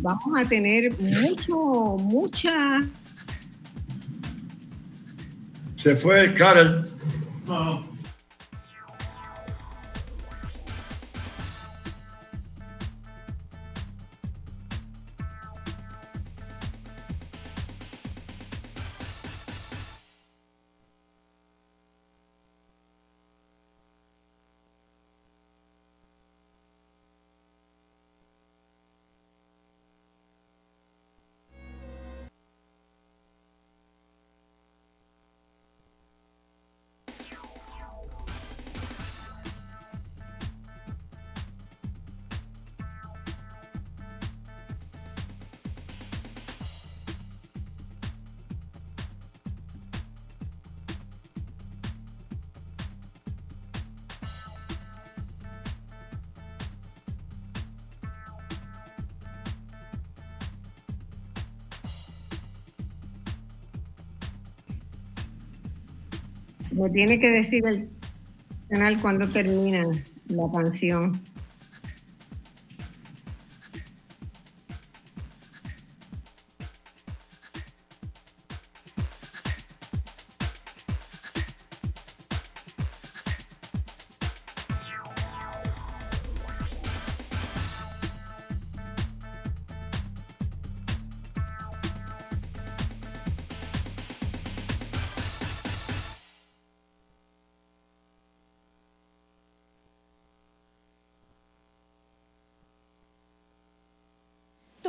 Vamos a tener mucho, mucha... Se fue Carol. Tiene que decir el canal cuando termina la canción.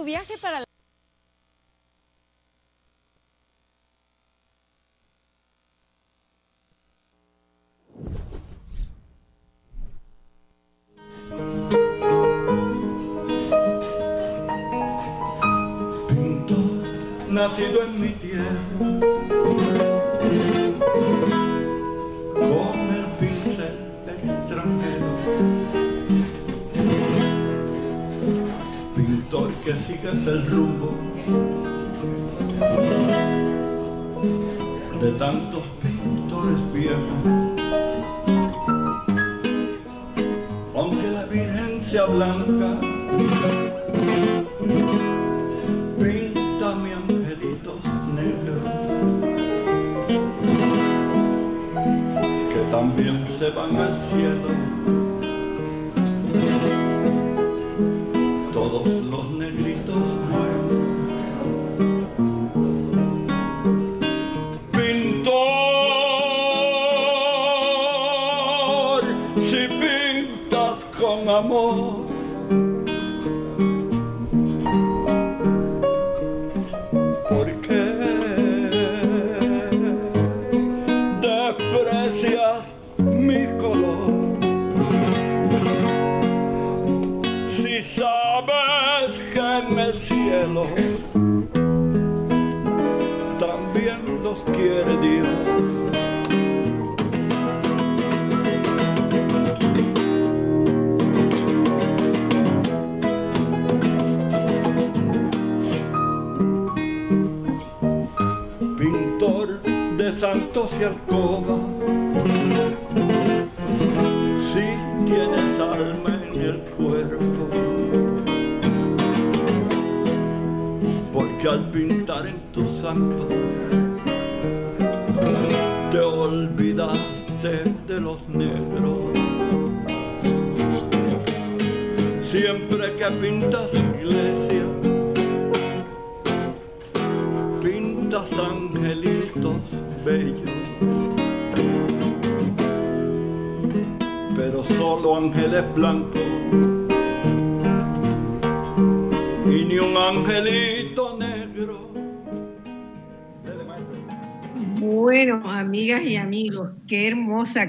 Viaje para la...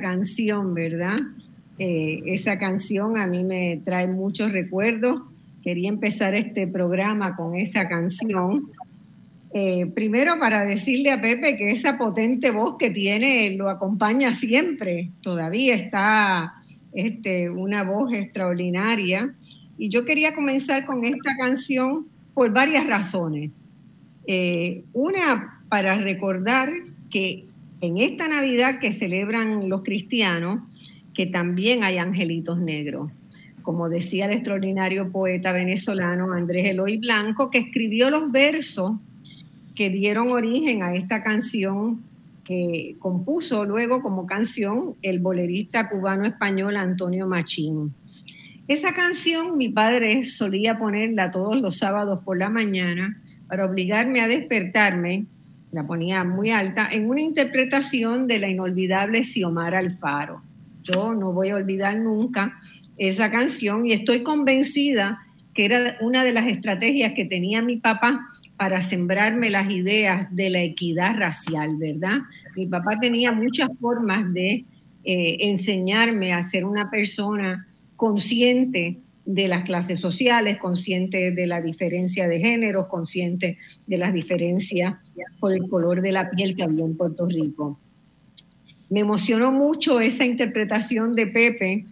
canción, ¿verdad? Eh, esa canción a mí me trae muchos recuerdos. Quería empezar este programa con esa canción. Eh, primero para decirle a Pepe que esa potente voz que tiene lo acompaña siempre. Todavía está este, una voz extraordinaria. Y yo quería comenzar con esta canción por varias razones. Eh, una, para recordar que en esta Navidad que celebran los cristianos, que también hay angelitos negros. Como decía el extraordinario poeta venezolano Andrés Eloy Blanco, que escribió los versos que dieron origen a esta canción que compuso luego como canción el bolerista cubano-español Antonio Machín. Esa canción mi padre solía ponerla todos los sábados por la mañana para obligarme a despertarme, la ponía muy alta, en una interpretación de la inolvidable Xiomara Alfaro. Yo no voy a olvidar nunca esa canción y estoy convencida que era una de las estrategias que tenía mi papá para sembrarme las ideas de la equidad racial, ¿verdad? Mi papá tenía muchas formas de eh, enseñarme a ser una persona consciente de las clases sociales, consciente de la diferencia de géneros, consciente de las diferencias por el color de la piel que había en Puerto Rico. Me emocionó mucho esa interpretación de Pepe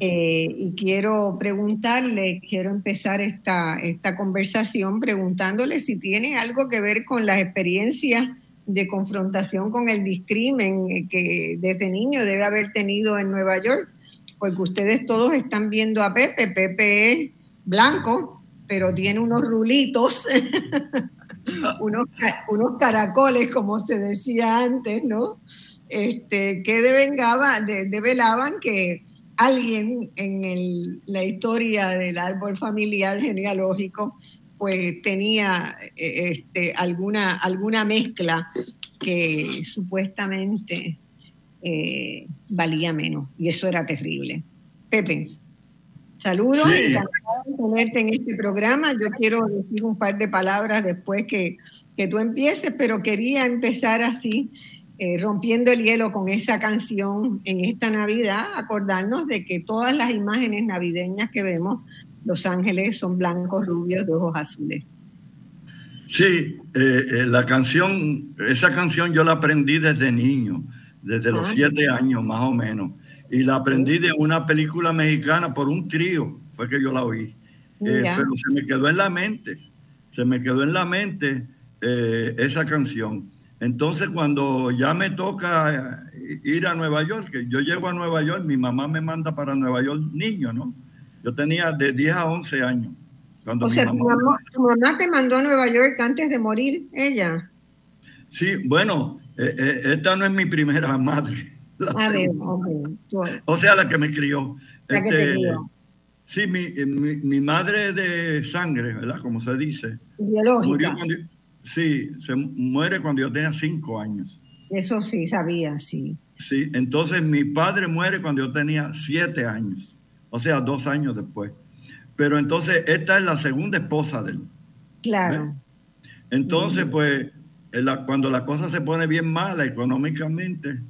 eh, y quiero preguntarle, quiero empezar esta, esta conversación preguntándole si tiene algo que ver con las experiencias de confrontación con el discrimen eh, que desde niño debe haber tenido en Nueva York, porque ustedes todos están viendo a Pepe, Pepe es blanco, pero tiene unos rulitos, unos, unos caracoles, como se decía antes, ¿no? Este, que devengaba, de, develaban que alguien en el, la historia del árbol familiar genealógico pues tenía este, alguna, alguna mezcla que supuestamente eh, valía menos y eso era terrible. Pepe, saludos, Sí. encantado de tenerte en este programa. Yo quiero decir un par de palabras después que, que tú empieces, pero quería empezar así eh, rompiendo el hielo con esa canción en esta Navidad, acordarnos de que todas las imágenes navideñas que vemos, los ángeles son blancos, rubios, de ojos azules. Sí, eh, eh, la canción, esa canción yo la aprendí desde niño, desde los Ah. siete años más o menos. Y la aprendí de una película mexicana por un trío, fue que yo la oí. Eh, pero se me quedó en la mente, se me quedó en la mente eh, esa canción. Entonces cuando ya me toca eh, ir a Nueva York, que yo llego a Nueva York, mi mamá me manda para Nueva York niño, ¿no? Yo tenía de 10 a 11 años. Cuando O mi sea, tu mamá- mamá, tu mamá te mandó a Nueva York antes de morir, ella. Sí, bueno, eh, esta no es mi primera madre. A ver, O sea, la que me crió. La que te Este, crió. Sí, mi, eh, mi, mi madre de sangre, ¿verdad? Como se dice. Murió Biológica. cuando, sí, se muere cuando yo tenía cinco años. Eso sí, sabía, sí. Sí, entonces mi padre muere cuando yo tenía siete años. O sea, dos años después. Pero entonces esta es la segunda esposa de él. Claro. Entonces, pues, la- cuando la cosa se pone bien mala económicamente,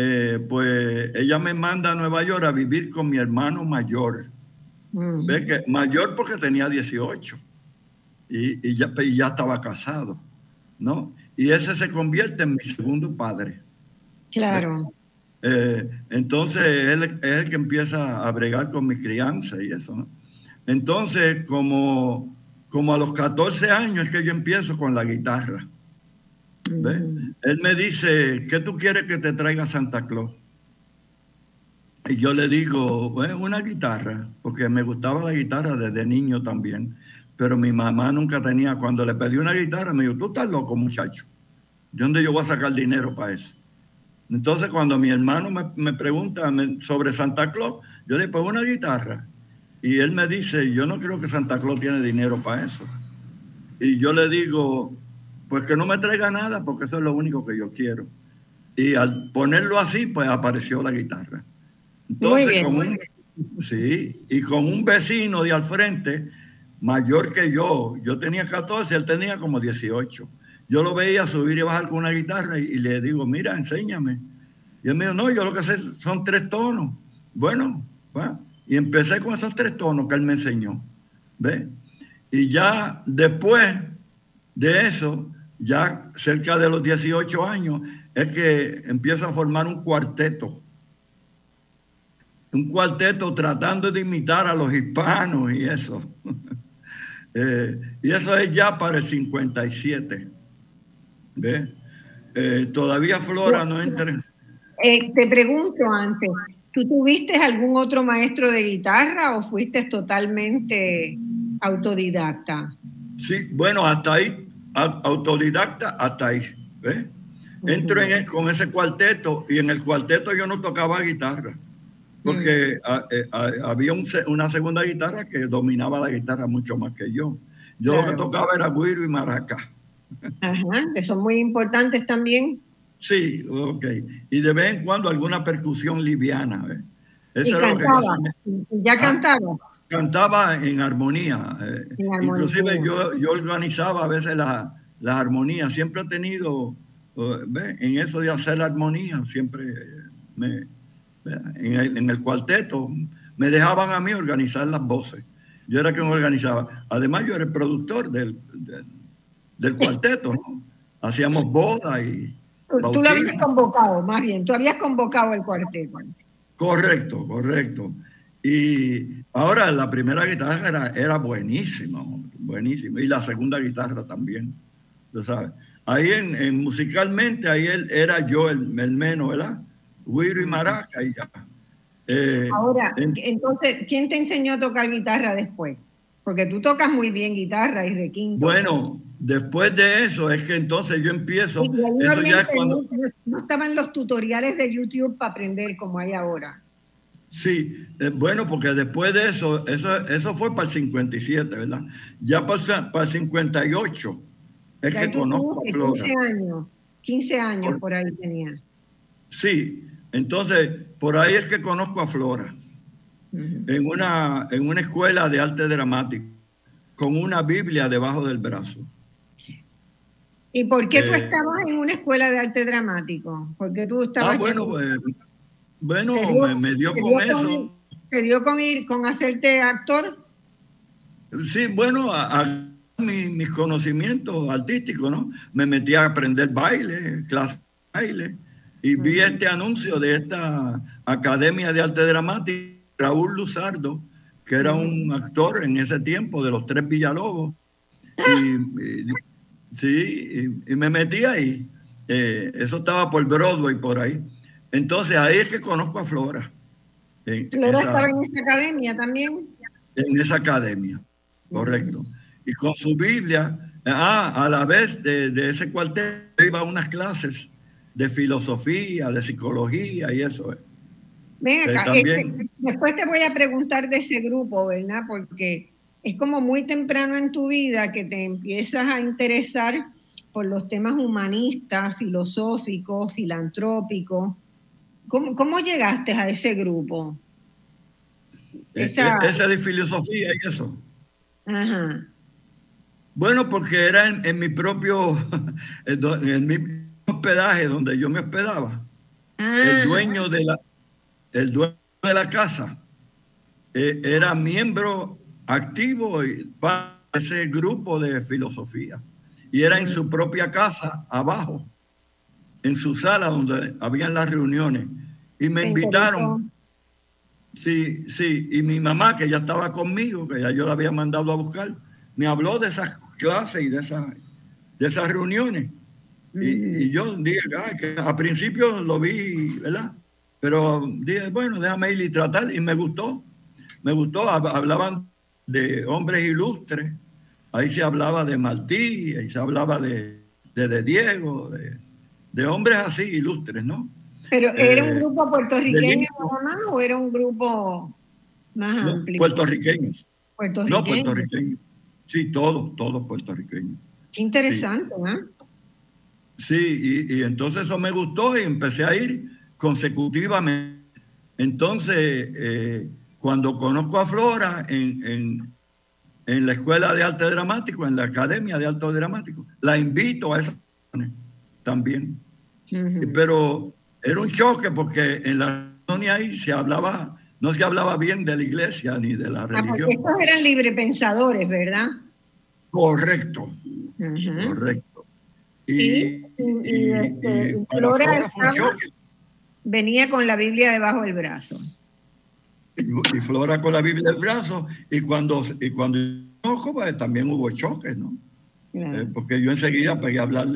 eh, pues ella me manda a Nueva York a vivir con mi hermano mayor. Mm. ¿Ves que mayor porque tenía 18 y, y ya, y ya estaba casado, ¿no? Y ese se convierte en mi segundo padre. Claro. Eh, entonces él es el que empieza a bregar con mi crianza y eso, ¿no? Entonces, como, como a los 14 años es que yo empiezo con la guitarra. ¿Ves? Mm. Él me dice, ¿qué tú quieres que te traiga Santa Claus? Y yo le digo, "Bueno, una guitarra, porque me gustaba la guitarra desde niño también. Pero mi mamá nunca tenía, cuando le pedí una guitarra, me dijo, tú estás loco, muchacho. ¿De dónde yo voy a sacar dinero para eso? Entonces, cuando mi hermano me, me pregunta sobre Santa Claus, yo le digo, pues una guitarra. Y él me dice, yo no creo que Santa Claus tiene dinero para eso. Y yo le digo, pues que no me traiga nada, porque eso es lo único que yo quiero. Y al ponerlo así, pues apareció la guitarra. Entonces, bien, con muy un- sí, y con un vecino de al frente, mayor que yo, yo tenía 14, él tenía como 18. Yo lo veía subir y bajar con una guitarra y, y le digo, mira, enséñame. Y él me dijo, no, yo lo que sé son tres tonos. Bueno, va. y empecé con esos tres tonos que él me enseñó. ¿Ve? Y ya después de eso, ya cerca de los 18 años, es que empiezo a formar un cuarteto. Un cuarteto tratando de imitar a los hispanos y eso. Eh, y eso es ya para el 57. ¿Ve? Eh, todavía Flora no entra. Eh, te pregunto antes, ¿tú tuviste algún otro maestro de guitarra o fuiste totalmente autodidacta? Sí, bueno, hasta ahí, autodidacta, hasta ahí. ¿ve? Entro en el- con ese cuarteto y en el cuarteto yo no tocaba guitarra, porque a- eh, a- había un una segunda guitarra que dominaba la guitarra mucho más que yo. Yo lo que tocaba era guiro y maraca. Ajá, que son muy importantes también. Sí, ok. Y de vez en cuando alguna percusión liviana. Eso y lo que ya Ah. cantaba. Cantaba en armonía. eh, En armonía. Inclusive yo, yo organizaba a veces la- las armonías. Siempre he tenido, eh, ve, en eso de hacer armonía, siempre eh, me, en, el, en el cuarteto me dejaban a mí organizar las voces. Yo era quien organizaba. Además, yo era el productor del, del, del cuarteto. ¿no? Hacíamos bodas y... Tú, tú lo habías convocado, más bien, tú habías convocado el cuarteto. Correcto, correcto. Y ahora la primera guitarra era, era buenísima, buenísima. Y la segunda guitarra también, tú sabes. Ahí en, en musicalmente, ahí él, era yo el, el menos, ¿verdad? Guiro y maraca y ya. Eh, Ahora, en- entonces, ¿quién te enseñó a tocar guitarra después? Porque tú tocas muy bien guitarra y requinto. bueno, después de eso es que entonces yo empiezo, eso ya es cuando... no estaban los tutoriales de YouTube para aprender como hay ahora. Sí, eh, bueno, porque después de eso, eso, eso fue para el 57, ¿verdad? Ya para, el- para el 58 es Ya que conozco a Flora. 15 años, 15 años Por- por ahí tenía. Sí, entonces por ahí es que conozco a Flora, en una, en una escuela de arte dramático, con una Biblia debajo del brazo. ¿Y por qué tú Eh, estabas en una escuela de arte dramático? Porque tú estabas... Ah, bueno, pues, bueno, ¿Te dio- me, me dio te con dio eso. ¿Te dio con ir, con hacerte actor? Sí, bueno, a, a mi- mis conocimientos artísticos, ¿no? Me metí a aprender baile, clases de baile, y vi este anuncio de esta Academia de Arte Dramático, Raúl Luzardo, que era un actor en ese tiempo de los Tres Villalobos. Y, y- sí, y, y me metí ahí. Eh, eso estaba por Broadway, por ahí. Entonces ahí es que conozco a Flora. En, Flora esa- estaba en esa academia también. en esa academia, correcto. Y con su Biblia, ah, a la vez de, de ese cuarteto iba a unas clases de filosofía, de psicología y eso. eh. Ven Eh, acá, este, después te voy a preguntar de ese grupo, ¿verdad? Porque es como muy temprano en tu vida que te empiezas a interesar por los temas humanistas, filosóficos, filantrópicos. ¿Cómo, cómo llegaste a ese grupo? Eh, Esa- eh, Esa de filosofía y eso. Ajá. Bueno, porque era en, en mi propio, en mi hospedaje donde yo me hospedaba. el dueño de la, el dueño de la casa eh, era miembro activo para ese grupo de filosofía y era en su propia casa abajo, en su sala donde habían las reuniones y me invitaron. Sí, sí, y mi mamá que ya estaba conmigo, que ya yo la había mandado a buscar, me habló de esas clases y de esas, de esas reuniones. Y, yo dije, que a principio lo vi, ¿verdad? Pero dije, bueno, déjame ir y tratar, y me gustó. Me gustó, hablaban de hombres ilustres, ahí se hablaba de Martí, ahí se hablaba de, de, Diego, de, hombres así ilustres, ¿no? Pero ¿era un eh, grupo puertorriqueño o era un grupo más amplio? Puertorriqueños. No, puertorriqueños. Sí, todos, todos puertorriqueños. Qué interesante, ¿no? Sí, y, entonces eso me gustó y empecé a ir consecutivamente. Entonces, eh, cuando conozco a Flora en, la Escuela de Arte Dramático, en la Academia de Arte Dramático, la invito a esa también. Pero era un choque porque en la reunión ahí se hablaba, no se hablaba bien de la iglesia ni de la ah, religión. estos eran librepensadores, ¿verdad? Correcto, correcto. Y, este, Flora venía con la Biblia debajo del brazo. Y, Flora con la Biblia del brazo, y cuando, y cuando pues, también hubo choques, ¿no? Eh, porque yo enseguida pegué a hablar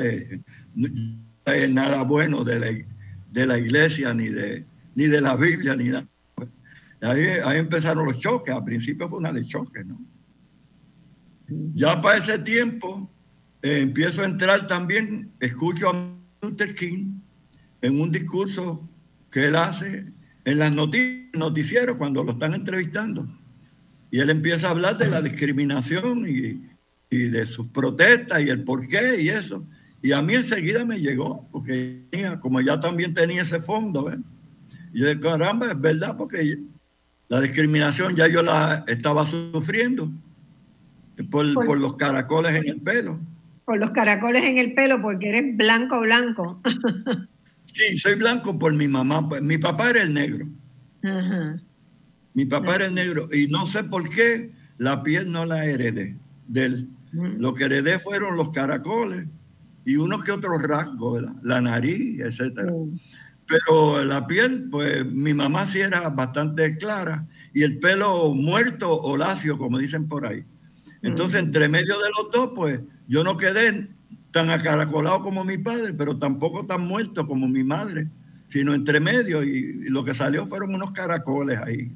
de, nada bueno de la, de la iglesia, ni de, ni de la Biblia, ni nada. Ahí, ahí empezaron los choques, al principio fue una de choques, ¿no? Ya para ese tiempo eh, empiezo a entrar también, escucho a Luther King en un discurso que él hace en las noticias, noticieros cuando lo están entrevistando. Y él empieza a hablar de la discriminación y, y de sus protestas y el por qué y eso. Y a mí enseguida me llegó, porque como ya también tenía ese fondo, ¿ves? Y yo dije, caramba, es verdad, porque la discriminación ya yo la estaba sufriendo por, por, los caracoles en el pelo. Por los caracoles en el pelo, porque eres blanco, blanco. sí, soy blanco por mi mamá. Pues, mi papá era el negro. Mi papá era el negro. Y no sé por qué la piel no la heredé de él. Lo que heredé fueron los caracoles y unos que otros rasgos, ¿verdad? La nariz, etcétera. Pero la piel, pues mi mamá sí era bastante clara y el pelo muerto o lacio, como dicen por ahí. Entonces, entre medio de los dos, pues yo no quedé tan acaracolado como mi padre, pero tampoco tan muerto como mi madre, sino entre medio y, lo que salió fueron unos caracoles ahí.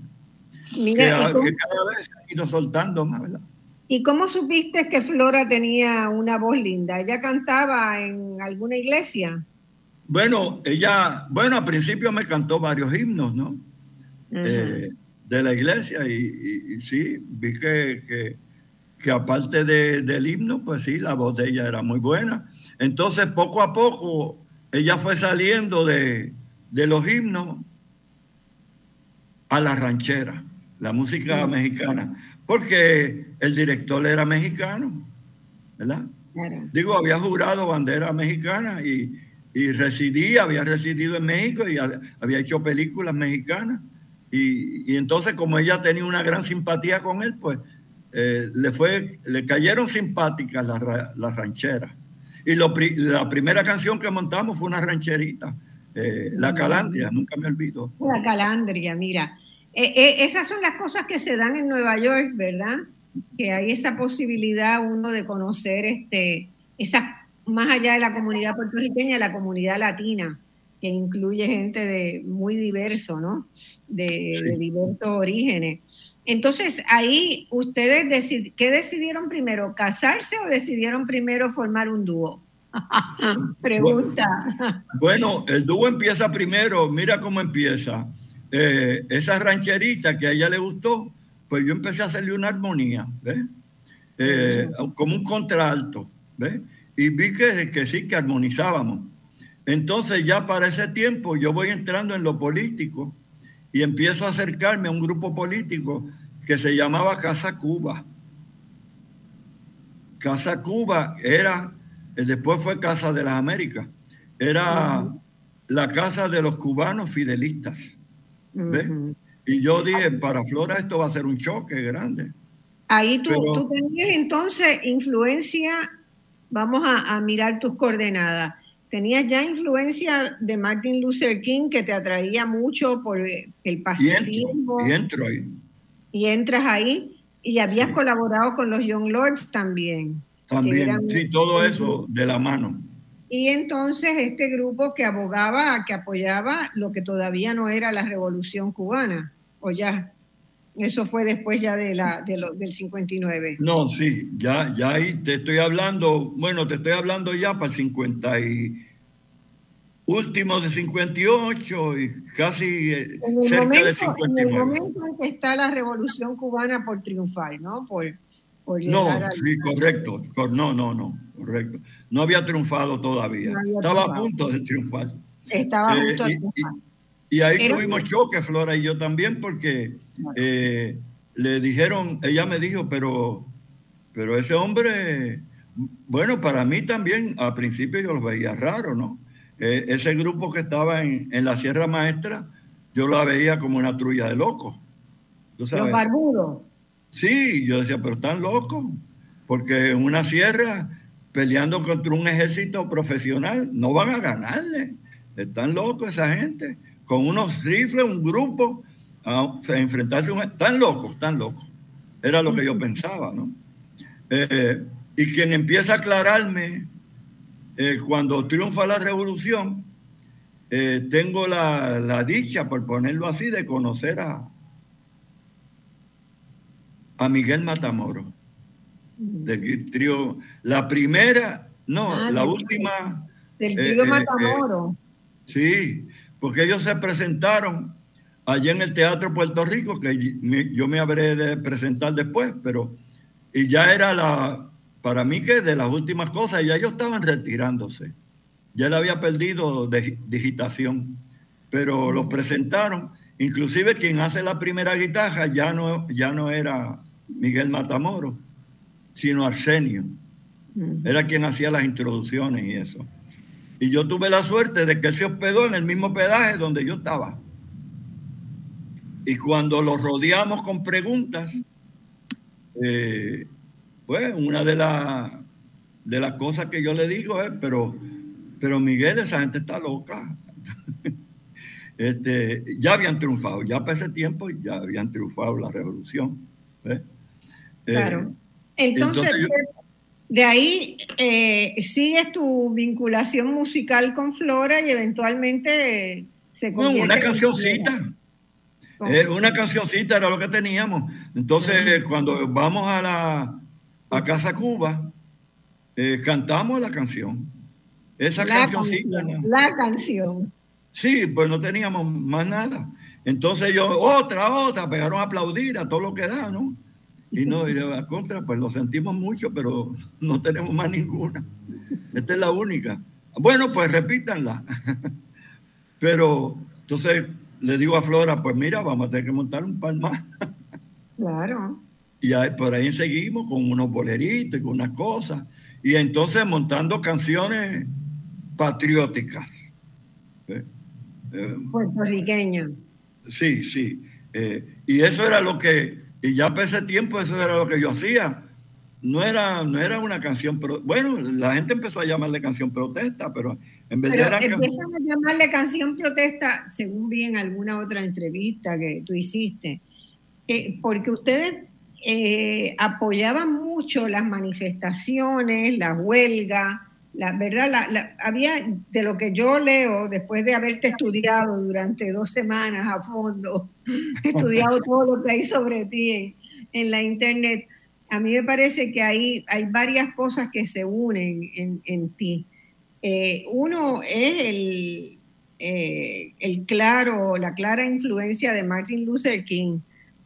que, cada vez se han ido soltando más, ¿verdad? ¿Y cómo supiste que Flora tenía una voz linda? ¿Ella cantaba en alguna iglesia? Bueno, ella, bueno, al principio me cantó varios himnos, ¿no? Eh, de la iglesia y, sí, vi que, que, aparte del himno, pues sí, la voz de ella era muy buena. Entonces, poco a poco, ella fue saliendo de, de los himnos a la ranchera, la música mexicana porque el director era mexicano, ¿verdad? Digo, había jurado bandera mexicana y, residía, había residido en México y había hecho películas mexicanas. Y, entonces, como ella tenía una gran simpatía con él, pues eh, le, fue, le cayeron simpáticas las, rancheras. Y la primera canción que montamos fue una rancherita, eh, La Calandria, nunca me olvido. La Calandria, mira. Eh, eh, esas son las cosas que se dan en Nueva York, ¿verdad? Que hay esa posibilidad uno de conocer este, esa, más allá de la comunidad puertorriqueña, la comunidad latina, que incluye gente de muy diverso, ¿no? De, diversos orígenes. Entonces, ahí ustedes, ¿qué decidieron primero? ¿Casarse o decidieron primero formar un dúo? Pregunta. Bueno, el dúo empieza primero, mira cómo empieza. Eh, esa rancherita que a ella le gustó, pues yo empecé a hacerle una armonía, ¿ves? Eh, como un contralto, ¿ves? Y vi que, que sí, que armonizábamos. Entonces ya para ese tiempo yo voy entrando en lo político y empiezo a acercarme a un grupo político que se llamaba Casa Cuba. Casa Cuba era, después fue Casa de las Américas, era la casa de los cubanos fidelistas. ¿Ves? Y yo dije, para Flora esto va a ser un choque grande. Ahí tú, tú tenías entonces influencia, vamos a, a, mirar tus coordenadas. Tenías ya influencia de Martin Luther King que te atraía mucho por el pacifismo. Y entro, y entro ahí. Y entras ahí. Y habías sí. colaborado con los Young Lords también. También, sí, todo eso de la mano. Y entonces este grupo que abogaba, que apoyaba lo que todavía no era la revolución cubana, o ya, eso fue después ya de la, de lo, del 59. No, sí, ya, ya ahí te estoy hablando, bueno, te estoy hablando ya para el 50 y último de 58 y casi en cerca momento, del 59. En el momento en que está la revolución cubana por triunfar, ¿no? Por, no, al... sí, correcto. No, no, no, correcto. No había triunfado todavía. No había Estaba triunfado. a punto de triunfar. Estaba a punto eh, de triunfar. Y, y, y ahí tuvimos choque, Flora y yo también, porque bueno. eh, le dijeron, ella me dijo, pero, pero ese hombre, bueno, para mí también, al principio yo lo veía raro, ¿no? Eh, ese grupo que estaba en, en, la Sierra Maestra, yo la veía como una trulla de locos. Los barbudos. Sí, yo decía, pero están locos, porque en una sierra peleando contra un ejército profesional no van a ganarle. Están locos esa gente, con unos rifles, un grupo, a enfrentarse a un... Están locos, están locos. Era lo que yo pensaba, ¿no? Eh, y quien empieza a aclararme eh, cuando triunfa la revolución, eh, tengo la, la, dicha, por ponerlo así, de conocer a, a Miguel Matamoro. De trío, la primera, no, ah, la del, última. Del trío eh, Matamoro. sí, porque ellos se presentaron allá en el Teatro Puerto Rico, que yo me habré de presentar después, pero y ya era la, para mí que de las últimas cosas, ya ellos estaban retirándose. Ya él había perdido de, digitación, pero los presentaron. Inclusive quien hace la primera guitarra ya no, ya no era Miguel Matamoro, sino Arsenio. Era quien hacía las introducciones y eso. Y yo tuve la suerte de que él se hospedó en el mismo pedaje donde yo estaba. Y cuando lo rodeamos con preguntas, eh, pues una de, la, de las cosas que yo le digo es, pero, pero Miguel, esa gente está loca. este, ya habían triunfado, ya para ese tiempo ya habían triunfado la revolución. ¿ves? Claro. Eh, entonces, entonces yo, de ahí eh, sigues tu vinculación musical con Flora y eventualmente se convierte Una cancioncita. Eh, una cancioncita era lo que teníamos. Entonces, cuando vamos a la a Casa Cuba, eh, cantamos la canción. Esa la cancioncita. Canción, la canción. Sí, pues no teníamos más nada. Entonces yo, otra, otra, pegaron a aplaudir a todo lo que da, ¿no? Y no, y a contra, pues lo sentimos mucho, pero no tenemos más ninguna. Esta es la única. Bueno, pues repítanla. Pero entonces le digo a Flora, pues mira, vamos a tener que montar un par más. Claro. Y ahí, por ahí seguimos con unos boleritos y con unas cosas. Y entonces montando canciones patrióticas. ¿Eh? Eh, Puertorriqueñas. Sí, sí. Eh, y eso era lo que, y ya para ese tiempo eso era lo que yo hacía. No era, no era una canción, pero bueno, la gente empezó a llamarle canción protesta, pero en vez pero de era empiezan a llamarle canción protesta, según vi en alguna otra entrevista que tú hiciste, eh, porque ustedes eh, apoyaban mucho las manifestaciones, las huelgas, la verdad, la, la, había, de lo que yo leo, después de haberte estudiado durante dos semanas a fondo, estudiado todo lo que hay sobre ti en, en, la internet, a mí me parece que hay, hay varias cosas que se unen en, en ti. Eh, uno es el, eh, el claro, la clara influencia de Martin Luther King.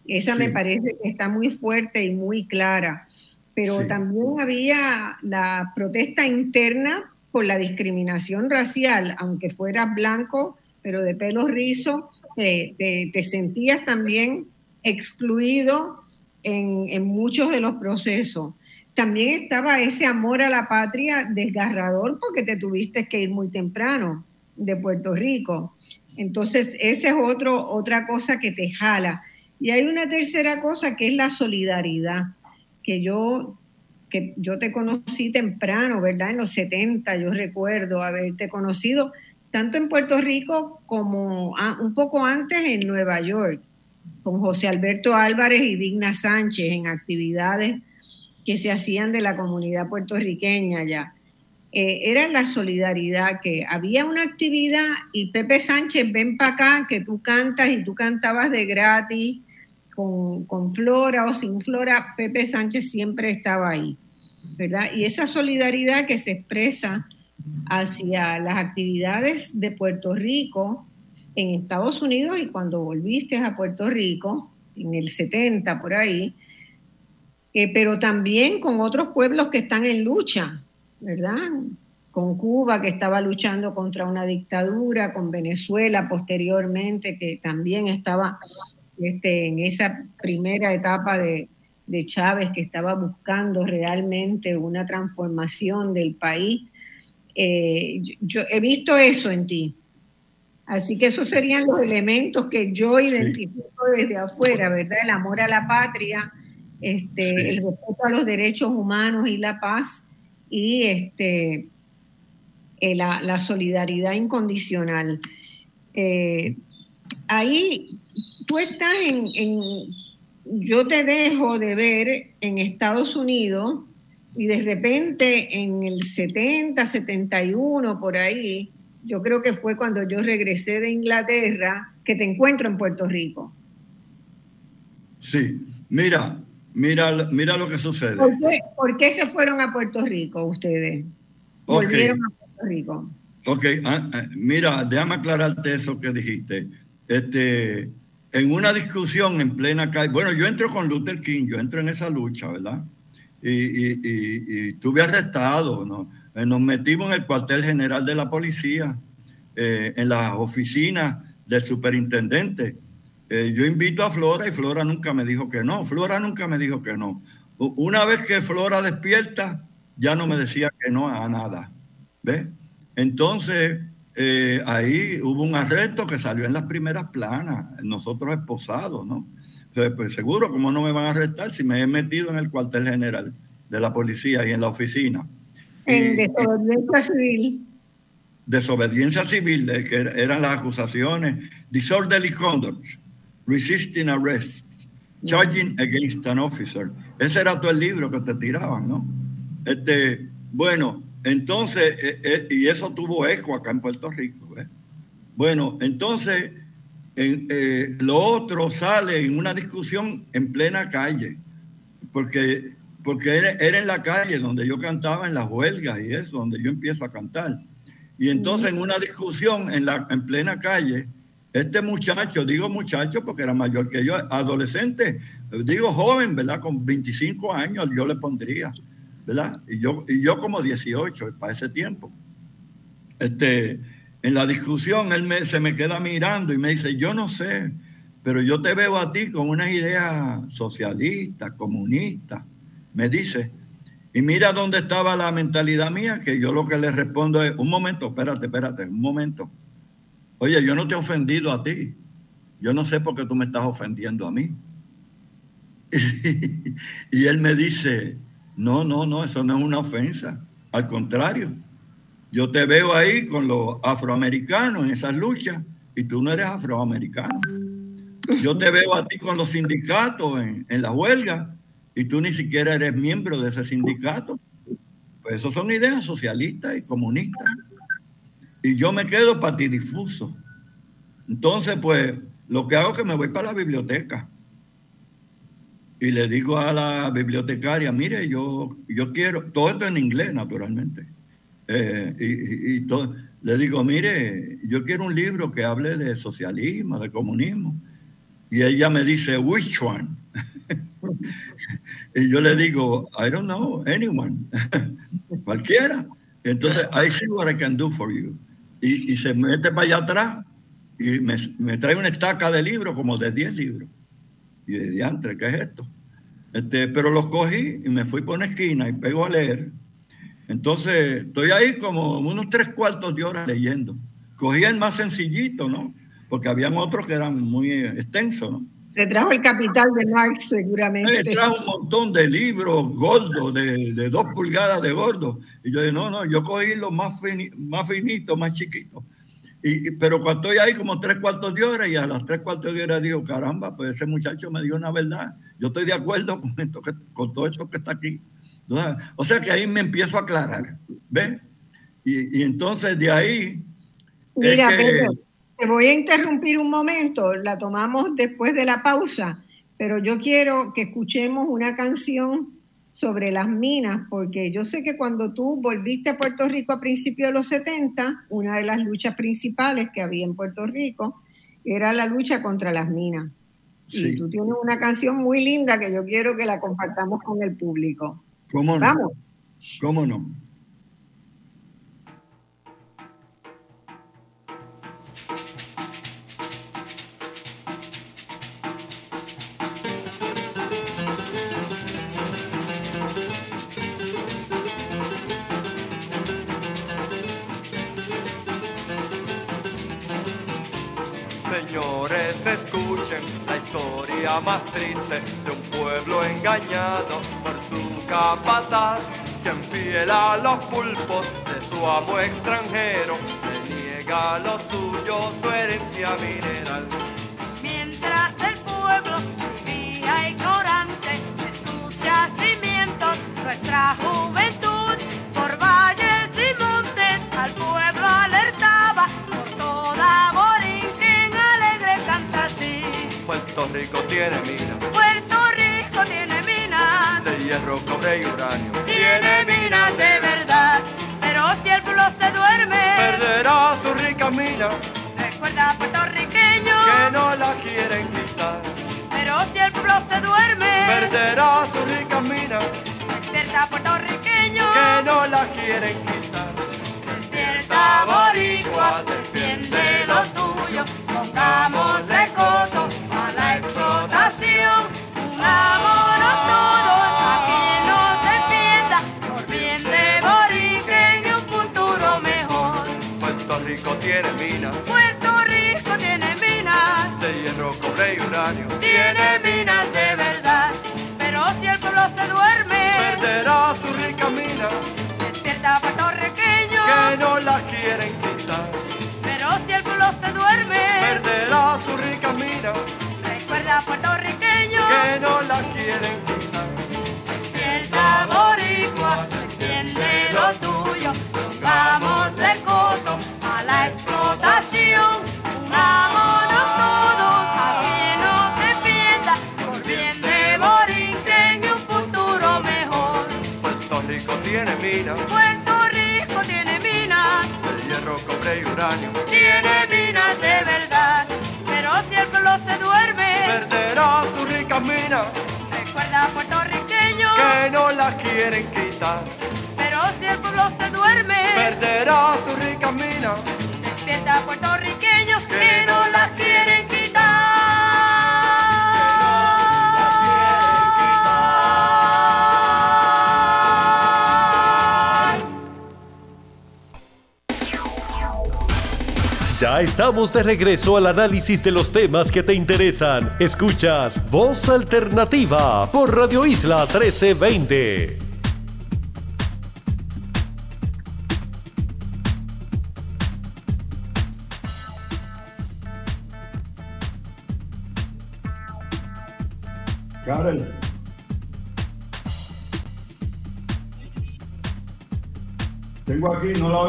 Esa sí. me parece que está muy fuerte y muy clara pero sí. también había la protesta interna por la discriminación racial, aunque fueras blanco, pero de pelo rizo, te, te, te sentías también excluido en, en, muchos de los procesos. También estaba ese amor a la patria desgarrador porque te tuviste que ir muy temprano, de Puerto Rico. Entonces, esa es otro, otra cosa que te jala. Y hay una tercera cosa que es la solidaridad, que yo, que yo te conocí temprano, ¿verdad? En los 70, yo recuerdo haberte conocido tanto en Puerto Rico como un poco antes en Nueva York, con José Alberto Álvarez y Digna Sánchez en actividades que se hacían de la comunidad puertorriqueña ya. Eh, era la solidaridad, que había una actividad y Pepe Sánchez, ven para acá, que tú cantas y tú cantabas de gratis, con, Flora o sin Flora, Pepe Sánchez siempre estaba ahí, ¿verdad? Y esa solidaridad que se expresa hacia las actividades de Puerto Rico en Estados Unidos y cuando volviste a Puerto Rico, en el 70 por ahí, eh, pero también con otros pueblos que están en lucha, ¿verdad? Con Cuba, que estaba luchando contra una dictadura, con Venezuela posteriormente, que también estaba este, en esa primera etapa de, de Chávez, que estaba buscando realmente una transformación del país. Eh, yo, he visto eso en ti. Así que esos serían los elementos que yo identifico desde afuera, ¿verdad? El amor a la patria, este, el respeto a los derechos humanos y la paz y este, eh, la, solidaridad incondicional. Eh, ahí tú estás en, en, yo te dejo de ver en Estados Unidos y de repente en el 70, 71, por ahí, yo creo que fue cuando yo regresé de Inglaterra, que te encuentro en Puerto Rico. Sí, mira, mira, mira lo que sucede. ¿Por qué, se fueron a Puerto Rico ustedes? Volvieron a Puerto Rico. Ok, ah, ah, mira, déjame aclararte eso que dijiste. Este, en una discusión en plena calle, bueno, yo entro con Luther King, yo entro en esa lucha, ¿verdad? y, y, tuve arrestado. Eh, nos metimos en el cuartel general de la policía, eh, en las oficinas del superintendente. Eh, yo invito a Flora y Flora nunca me dijo que no. Flora nunca me dijo que no. Una vez que Flora despierta, ya no me decía que no a nada. ¿Ves? Entonces, ahí hubo un arresto que salió en las primeras planas, nosotros esposados, ¿no? pues seguro, ¿cómo no me van a arrestar si me he metido en el cuartel general de la policía y en la oficina? En desobediencia civil. Desobediencia civil, de que eran las acusaciones. Disorderly conduct, resisting arrest, charging against an officer. Ese era todo el libro que te tiraban, ¿no? Este, bueno, entonces, eh, eh, y eso tuvo eco acá en Puerto Rico. Bueno, entonces eh, lo otro sale en una discusión en plena calle, porque, porque era, en la calle donde yo cantaba en las huelgas y eso, donde yo empiezo a cantar. Y entonces en una discusión en, la, en plena calle, este muchacho, digo muchacho porque era mayor que yo, adolescente, digo joven, ¿verdad? Con 25 años yo le pondría, Y yo, y yo como 18 para ese tiempo. Este, en la discusión él se me queda mirando y me dice, yo no sé, pero yo te veo a ti con una idea socialista, comunista. Me dice, y mira dónde estaba la mentalidad mía, que yo lo que le respondo es, un momento, espérate, espérate, un momento. Oye, yo no te he ofendido a ti. Yo no sé por qué tú me estás ofendiendo a mí. y él me dice, no, no, no, eso no es una ofensa. Al contrario, yo te veo ahí con los afroamericanos en esas luchas y tú no eres afroamericano. Yo te veo a ti con los sindicatos en, la huelga y tú ni siquiera eres miembro de ese sindicato. Pues eso son ideas socialistas y comunistas. Y yo me quedo patidifuso. Entonces, pues, lo que hago es que me voy para la biblioteca y le digo a la bibliotecaria, mire, yo, yo quiero, todo esto en inglés, naturalmente eh, y, todo, le digo, mire, yo quiero un libro que hable de socialismo, de comunismo. Y ella me dice, which one? y yo le digo, I don't know, anyone, cualquiera. Entonces, I see what I can do for you. Y, se mete para allá atrás y me, trae una estaca de libros, como de 10 libros. Y de diantre, ¿qué es esto? Este, pero los cogí y me fui por una esquina y pego a leer. Entonces, estoy ahí como unos tres cuartos de hora leyendo, cogí el más sencillito, ¿no? Porque habían otros que eran muy extensos, ¿no? Se trajo el capital de Marx, seguramente. Me trajo un montón de libros gordos, de, de, dos pulgadas de gordo. Y yo dije, no, no, yo cogí los más, más finitos, más chiquitos. Y, pero cuando estoy ahí como tres cuartos de hora y a las tres cuartos de hora digo, caramba, pues ese muchacho me dio una verdad. Yo estoy de acuerdo con, esto que, con todo esto que está aquí. O sea que ahí me empiezo a aclarar. ¿Ves? Y, y, entonces de ahí... Mira, que, te voy a interrumpir un momento, la tomamos después de la pausa, pero yo quiero que escuchemos una canción sobre las minas, porque yo sé que cuando tú volviste a Puerto Rico a principios de los 70, una de las luchas principales que había en Puerto Rico era la lucha contra las minas. Y tú tienes una canción muy linda que yo quiero que la compartamos con el público. ¿Cómo no? Vamos. ¿Cómo no? Más triste de un pueblo engañado por su capataz, quien fiel a los pulpos de su amo extranjero le niega lo suyo, su herencia mineral. Mientras el pueblo vivía ignorante de sus yacimientos, nuestra juventud Rico tiene minas. Puerto Rico tiene minas. De hierro, cobre y uranio. Tiene minas de verdad. Pero si el pueblo se duerme, perderá su rica mina. Recuerda, puertorriqueño, que no quieren quitar. Pero si el pueblo se duerme, perderá su rica mina. Despierta, puertorriqueño, que no la quieren quitar. Ya estamos de regreso al análisis de los temas que te interesan. Escuchas Voz Alternativa por Radio Isla 1320.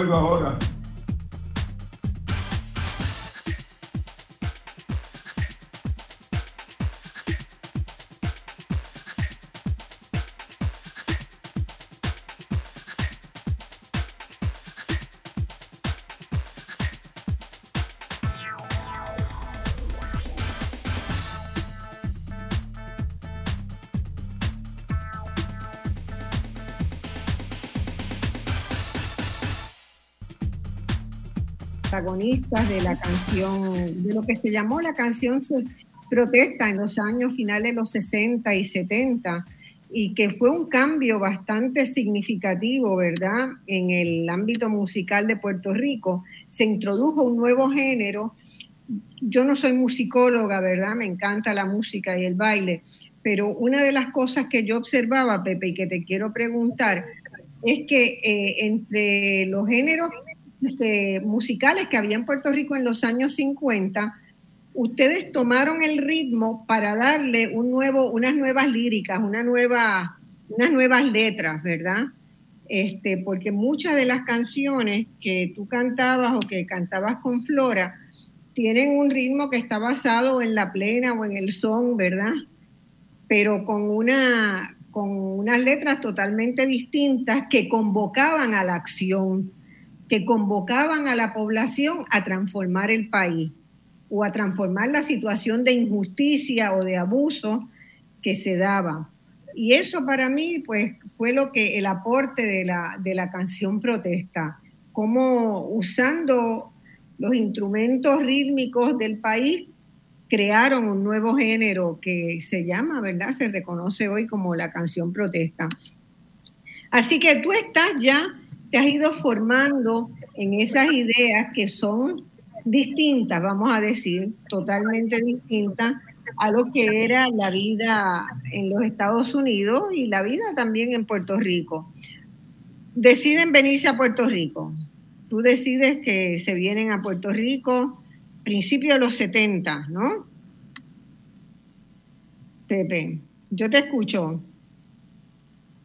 Aquí, no de la canción, de lo que se llamó la canción protesta en los años finales de los 60 y 70. y que fue un cambio bastante significativo, ¿verdad? En el ámbito musical de Puerto Rico. Se introdujo un nuevo género. Yo no soy musicóloga, ¿verdad? Me encanta la música y el baile, pero una de las cosas que yo observaba, Pepe, y que te quiero preguntar, es que eh, entre los géneros eh, musicales que había en Puerto Rico en los años 50, ustedes tomaron el ritmo para darle un nuevo, unas nuevas líricas, una nueva, unas nuevas letras, ¿verdad? Este, porque muchas de las canciones que tú cantabas o que cantabas con Flora tienen un ritmo que está basado en la plena o en el son, ¿verdad? Pero con una con unas letras totalmente distintas que convocaban a la acción, que convocaban a la población a transformar el país o a transformar la situación de injusticia o de abuso que se daba. Y eso para mí pues fue lo que el aporte de la, de la canción protesta, como usando los instrumentos rítmicos del país crearon un nuevo género que se llama, ¿verdad? Se reconoce hoy como la canción protesta. Así que tú estás ya, te has ido formando en esas ideas que son distintas, vamos a decir, totalmente distintas a lo que era la vida en los Estados Unidos y la vida también en Puerto Rico. Deciden venirse a Puerto Rico. Tú decides que se vienen a Puerto Rico principios de los 70, ¿no? Pepe, yo te escucho.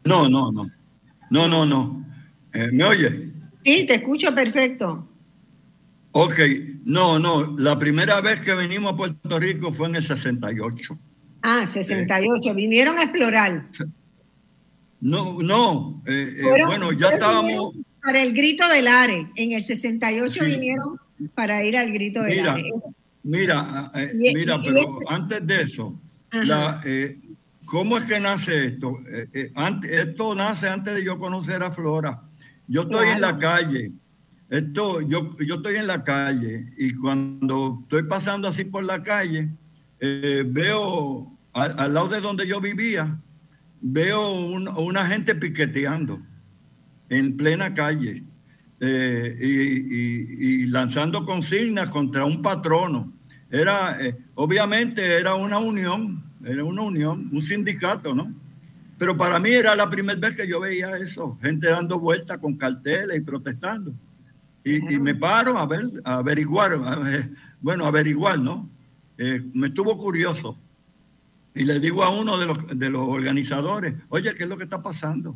No, no, no. No, no, no. Eh, ¿Me oye? Sí, te escucho perfecto. Ok, no, no, la primera vez que venimos a Puerto Rico fue en el 68. Ah, 68, vinieron a explorar. No, no, eh, eh, bueno, ya estábamos... Para el grito del ARE, en el 68 vinieron para ir al grito del mira, ARE. Mira, eh, mira, pero antes de eso, la, ¿cómo es que nace esto? Antes, esto nace antes de yo conocer a Flora. Yo estoy en la calle esto, yo, yo estoy en la calle y cuando estoy pasando así por la calle, eh, veo al, lado de donde yo vivía, veo una gente piqueteando en plena calle eh, y, lanzando consignas contra un patrono. Era, eh, obviamente era una unión, era una unión, un sindicato, ¿no? Pero para mí era la primera vez que yo veía eso, gente dando vueltas con carteles y protestando. Y, me paro a ver, a averiguar, bueno, averiguar, ¿no? Eh, me estuvo curioso. Y le digo a uno de los, de los organizadores, oye, ¿qué es lo que está pasando?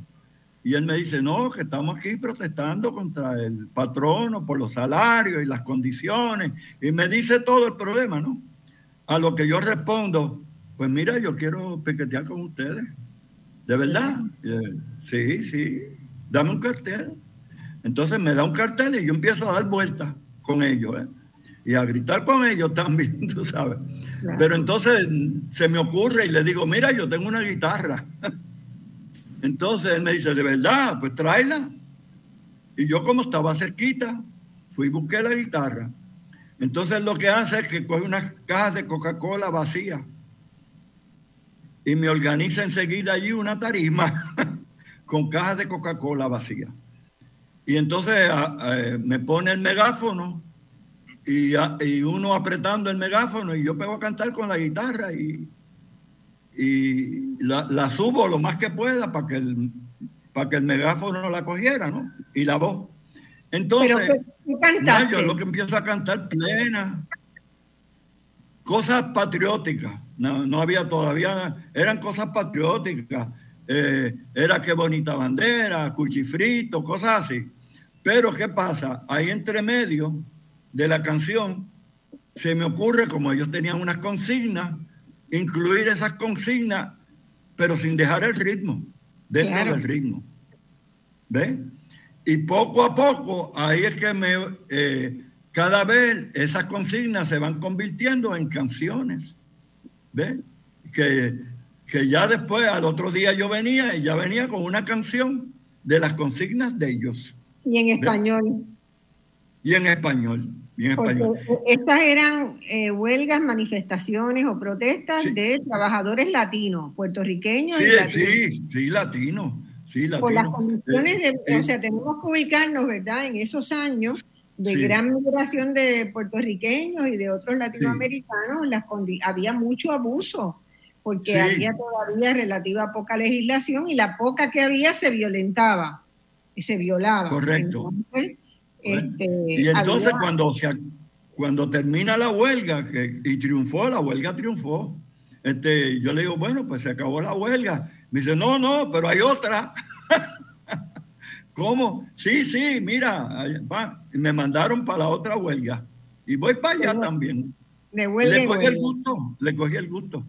Y él me dice, no, que estamos aquí protestando contra el patrono por los salarios y las condiciones. Y me dice todo el problema, ¿no? A lo que yo respondo, pues mira, yo quiero piquetear con ustedes. ¿De verdad? Eh, sí, sí. Dame un cartel. Entonces me da un cartel y yo empiezo a dar vueltas con ellos, ¿eh? Y a gritar con ellos también, tú sabes. Pero entonces se me ocurre y le digo, mira, yo tengo una guitarra. Entonces él me dice, ¿de verdad? Pues tráela. Y yo como estaba cerquita, fui y busqué la guitarra. Entonces lo que hace es que coge unas cajas de Coca-Cola vacías y me organiza enseguida allí una tarima con cajas de Coca-Cola vacías. Y entonces me pone el megáfono y, uno apretando el megáfono y yo pego a cantar con la guitarra y, y la, subo lo más que pueda para que el, para que el megáfono la cogiera, ¿no? Y la voz. Entonces, yo lo que empiezo a cantar plena, cosas patrióticas, no, no había todavía, eran cosas patrióticas, eh, era qué bonita bandera, cuchifrito, cosas así. Pero ¿qué pasa? Ahí entre medio de la canción se me ocurre, como ellos tenían unas consignas, incluir esas consignas, pero sin dejar el ritmo, dentro del ritmo. ¿Ves? Y poco a poco, ahí es que me, eh, cada vez esas consignas se van convirtiendo en canciones. ¿Ves? Que que ya después, al otro día yo venía y ya venía con una canción de las consignas de ellos. Y en español. Y en español. bien Porque español. estas eran eh, huelgas, manifestaciones o protestas Sí. de trabajadores latinos, puertorriqueños Sí, y latinos. sí, sí, latino. Sí. Por las condiciones de, Eh, o sea, tenemos que ubicarnos, ¿verdad? En esos años de Sí. gran migración de puertorriqueños y de otros latinoamericanos, las condi- había mucho abuso, porque Sí. había todavía relativa poca legislación y la poca que había se violentaba, y se violaba. Correcto. Entonces, este, Y entonces había- cuando se, cuando termina la huelga que, y triunfó, la huelga triunfó, este, yo le digo, bueno, pues se acabó la huelga. Me dice, no, no, pero hay otra. ¿Cómo? Sí, sí, mira, ahí va. Y me mandaron para la otra huelga. Y voy para allá también. huelga Le cogí el gusto, le cogí el gusto.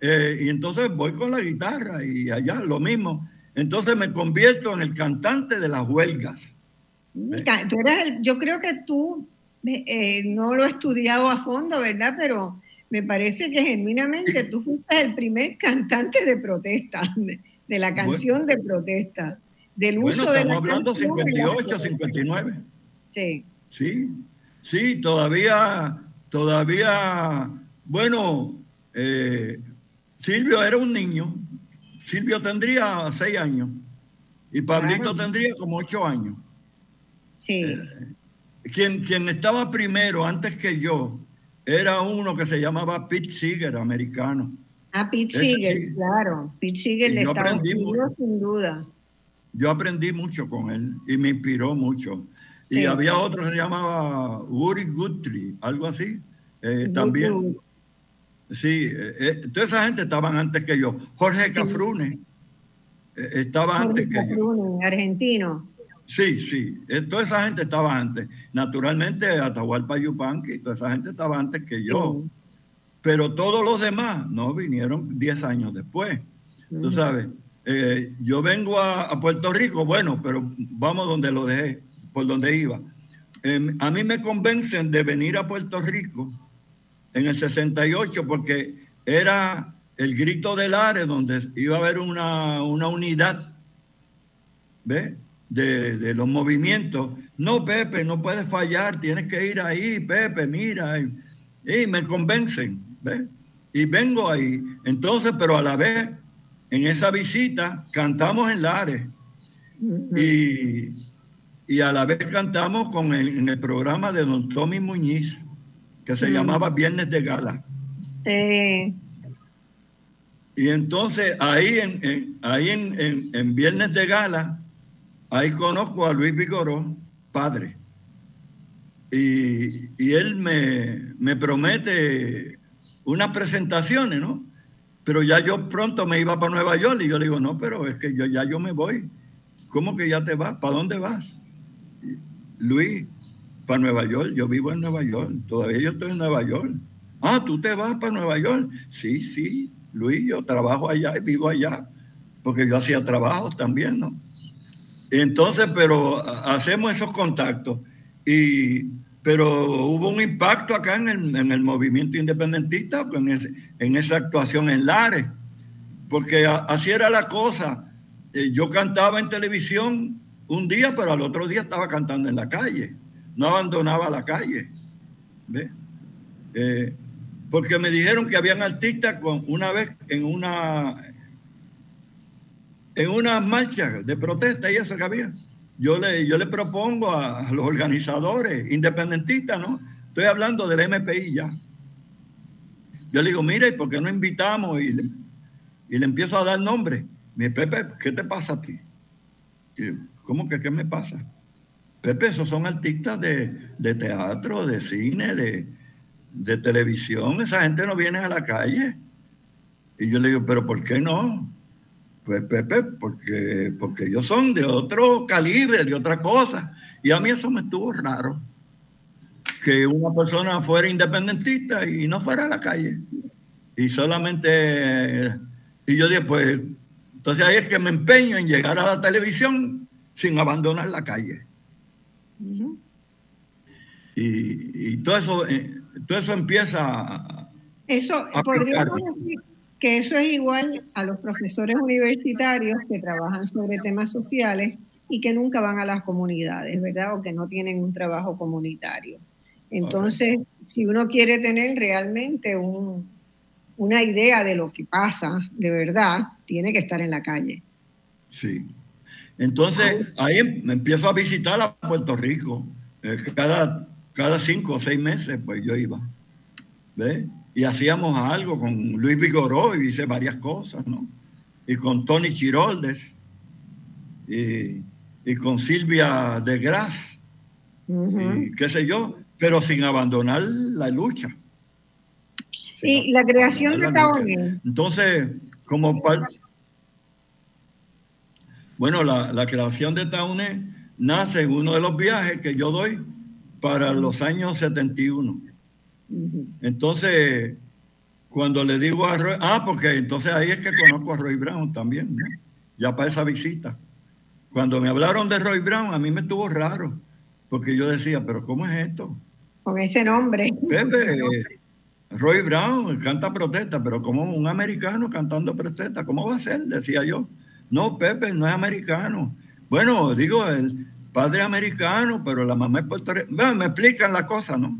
Eh, y entonces voy con la guitarra y allá lo mismo. Entonces me convierto en el cantante de las huelgas. Ca- tú eras el- yo creo que tú eh, eh, no lo he estudiado a fondo, ¿verdad? Pero me parece que genuinamente tú fuiste el primer cantante de protesta, de, de la canción de protesta, del Bueno, uso de estamos la hablando canción en la 58, protesta. 59. Sí. Sí, sí, todavía, todavía, bueno, eh, Silvio era un niño. Silvio tendría seis años y Pablito Claro. tendría como ocho años. Sí, Eh, Quien, quien estaba primero antes que yo era uno que se llamaba Pete Seeger, americano. a Pete Seeger, sí. claro, Pete Seeger de Estados Unidos, sin duda. Yo aprendí mucho con él y me inspiró mucho. Y había otro que se llamaba Woody Guthrie, algo así. eh, también. Sí, eh, eh, toda esa gente estaban antes que yo. Jorge Cafrune estaba antes que yo. Bruno, argentino. Sí, sí, toda esa gente estaba antes. Naturalmente, Atahualpa Yupanqui, toda esa gente estaba antes que yo. Sí. Pero todos los demás no vinieron 10 años después. Tú sabes, eh, yo vengo a, Puerto Rico, bueno, pero vamos donde lo dejé, por donde iba. Eh, a mí me convencen de venir a Puerto Rico en el 68 porque era el grito del Ares donde iba a haber una, una unidad, ¿ves? De, de los movimientos. No, Pepe, no puedes fallar, tienes que ir ahí, Pepe, mira. Y, y me convencen, ¿ves? Y vengo ahí. Entonces, pero a la vez, en esa visita, cantamos en Lares. Ujú. Y, y a la vez cantamos con el, en el programa de don Tommy Muñiz, que se Mm. llamaba Viernes de Gala. Sí. Y entonces ahí en, en- ahí en, en- en Viernes de Gala, ahí conozco a Luis Vigoró, padre. Y, y él me, me promete unas presentaciones, ¿no? Pero ya yo pronto me iba para Nueva York y yo le digo, no, pero es que yo ya yo me voy. ¿Cómo que ya te vas? ¿Para dónde vas? Luis, para Nueva York. Yo vivo en Nueva York. Todavía yo estoy en Nueva York. Ah, tú te vas para Nueva York. Sí, sí, Luis, yo trabajo allá y vivo allá. Porque yo hacía trabajos también, ¿no? Entonces, pero hacemos esos contactos. Y, pero hubo un impacto acá en el, en el movimiento independentista, pues, en, esa actuación en Lares. Porque así era la cosa. Eh, yo cantaba en televisión un día, pero al otro día estaba cantando en la calle. No abandonaba la calle. ¿Ve? Eh, porque me dijeron que habían artistas con una vez en una en una marcha de protesta y eso que había. Yo le, yo le propongo a, los organizadores independentistas, ¿no? Estoy hablando del MPI ya. Yo le digo, mire, ¿y ¿por qué no invitamos? Y le, y le empiezo a dar nombre. Mi Pepe, ¿qué te pasa a ti? ¿Cómo que qué me pasa? Pepe, esos son artistas de, de teatro, de cine, de, de televisión. Esa gente no viene a la calle. Y yo le digo, ¿pero por qué no? Pues Pepe, porque, porque ellos son de otro calibre, de otra cosa. Y a mí eso me estuvo raro. Que una persona fuera independentista y no fuera a la calle. Y solamente... Y yo dije, pues, entonces ahí es que me empeño en llegar a la televisión sin abandonar la calle. Y, y todo, eso, eh, todo eso empieza a, Eso, a podríamos aplicar. decir que eso es igual a los profesores universitarios que trabajan sobre temas sociales y que nunca van a las comunidades, ¿verdad? O que no tienen un trabajo comunitario. Entonces, si uno quiere tener realmente un, una idea de lo que pasa de verdad, tiene que estar en la calle. Sí. Entonces, ahí me empiezo a visitar a Puerto Rico. Eh, cada, cada cinco o seis meses, pues yo iba. ¿Ves? Y hacíamos algo con Luis Vigoró y hice varias cosas, ¿no? Y con Tony Chiroldes y, y con Silvia de Gras, y qué sé yo, pero sin abandonar la lucha. Y la creación de Taone. Entonces, como bueno, la, la, creación de Taune nace en uno de los viajes que yo doy para los años 71. Entonces, cuando le digo a Roy, ah, porque entonces ahí es que conozco a Roy Brown también, ¿no? ya para esa visita. Cuando me hablaron de Roy Brown, a mí me estuvo raro, porque yo decía, pero ¿cómo es esto? Con ese nombre. Pepe, Roy Brown canta protesta, pero como un americano cantando protesta, ¿cómo va a ser? Decía yo. No, Pepe no es americano. Bueno, digo, el padre americano, pero la mamá es puertorriqueña. Bueno, me explican la cosa, ¿no?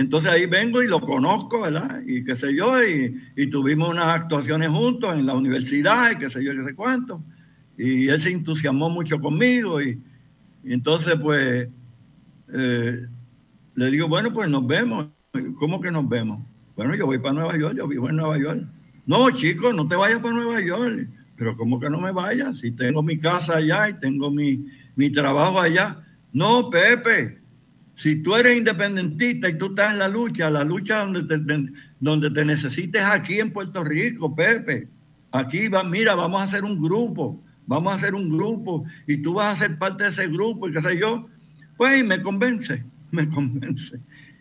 Entonces ahí vengo y lo conozco, ¿verdad? Y qué sé yo, y, tuvimos unas actuaciones juntos en la universidad y qué sé yo, qué sé cuánto. Y él se entusiasmó mucho conmigo y, entonces pues eh, le digo, bueno, pues nos vemos. ¿Cómo que nos vemos? Bueno, yo voy para Nueva York, yo vivo en Nueva York. No, chicos, no te vayas para Nueva York. Pero ¿cómo que no me vayas? Si tengo mi casa allá y tengo mi, mi trabajo allá. No, Pepe, si tú eres independentista y tú estás en la lucha, la lucha donde te, necesites aquí en Puerto Rico, Pepe. Aquí va, mira, vamos a hacer un grupo, vamos a hacer un grupo y tú vas a ser parte de ese grupo y qué sé yo. Pues me convence, me convence.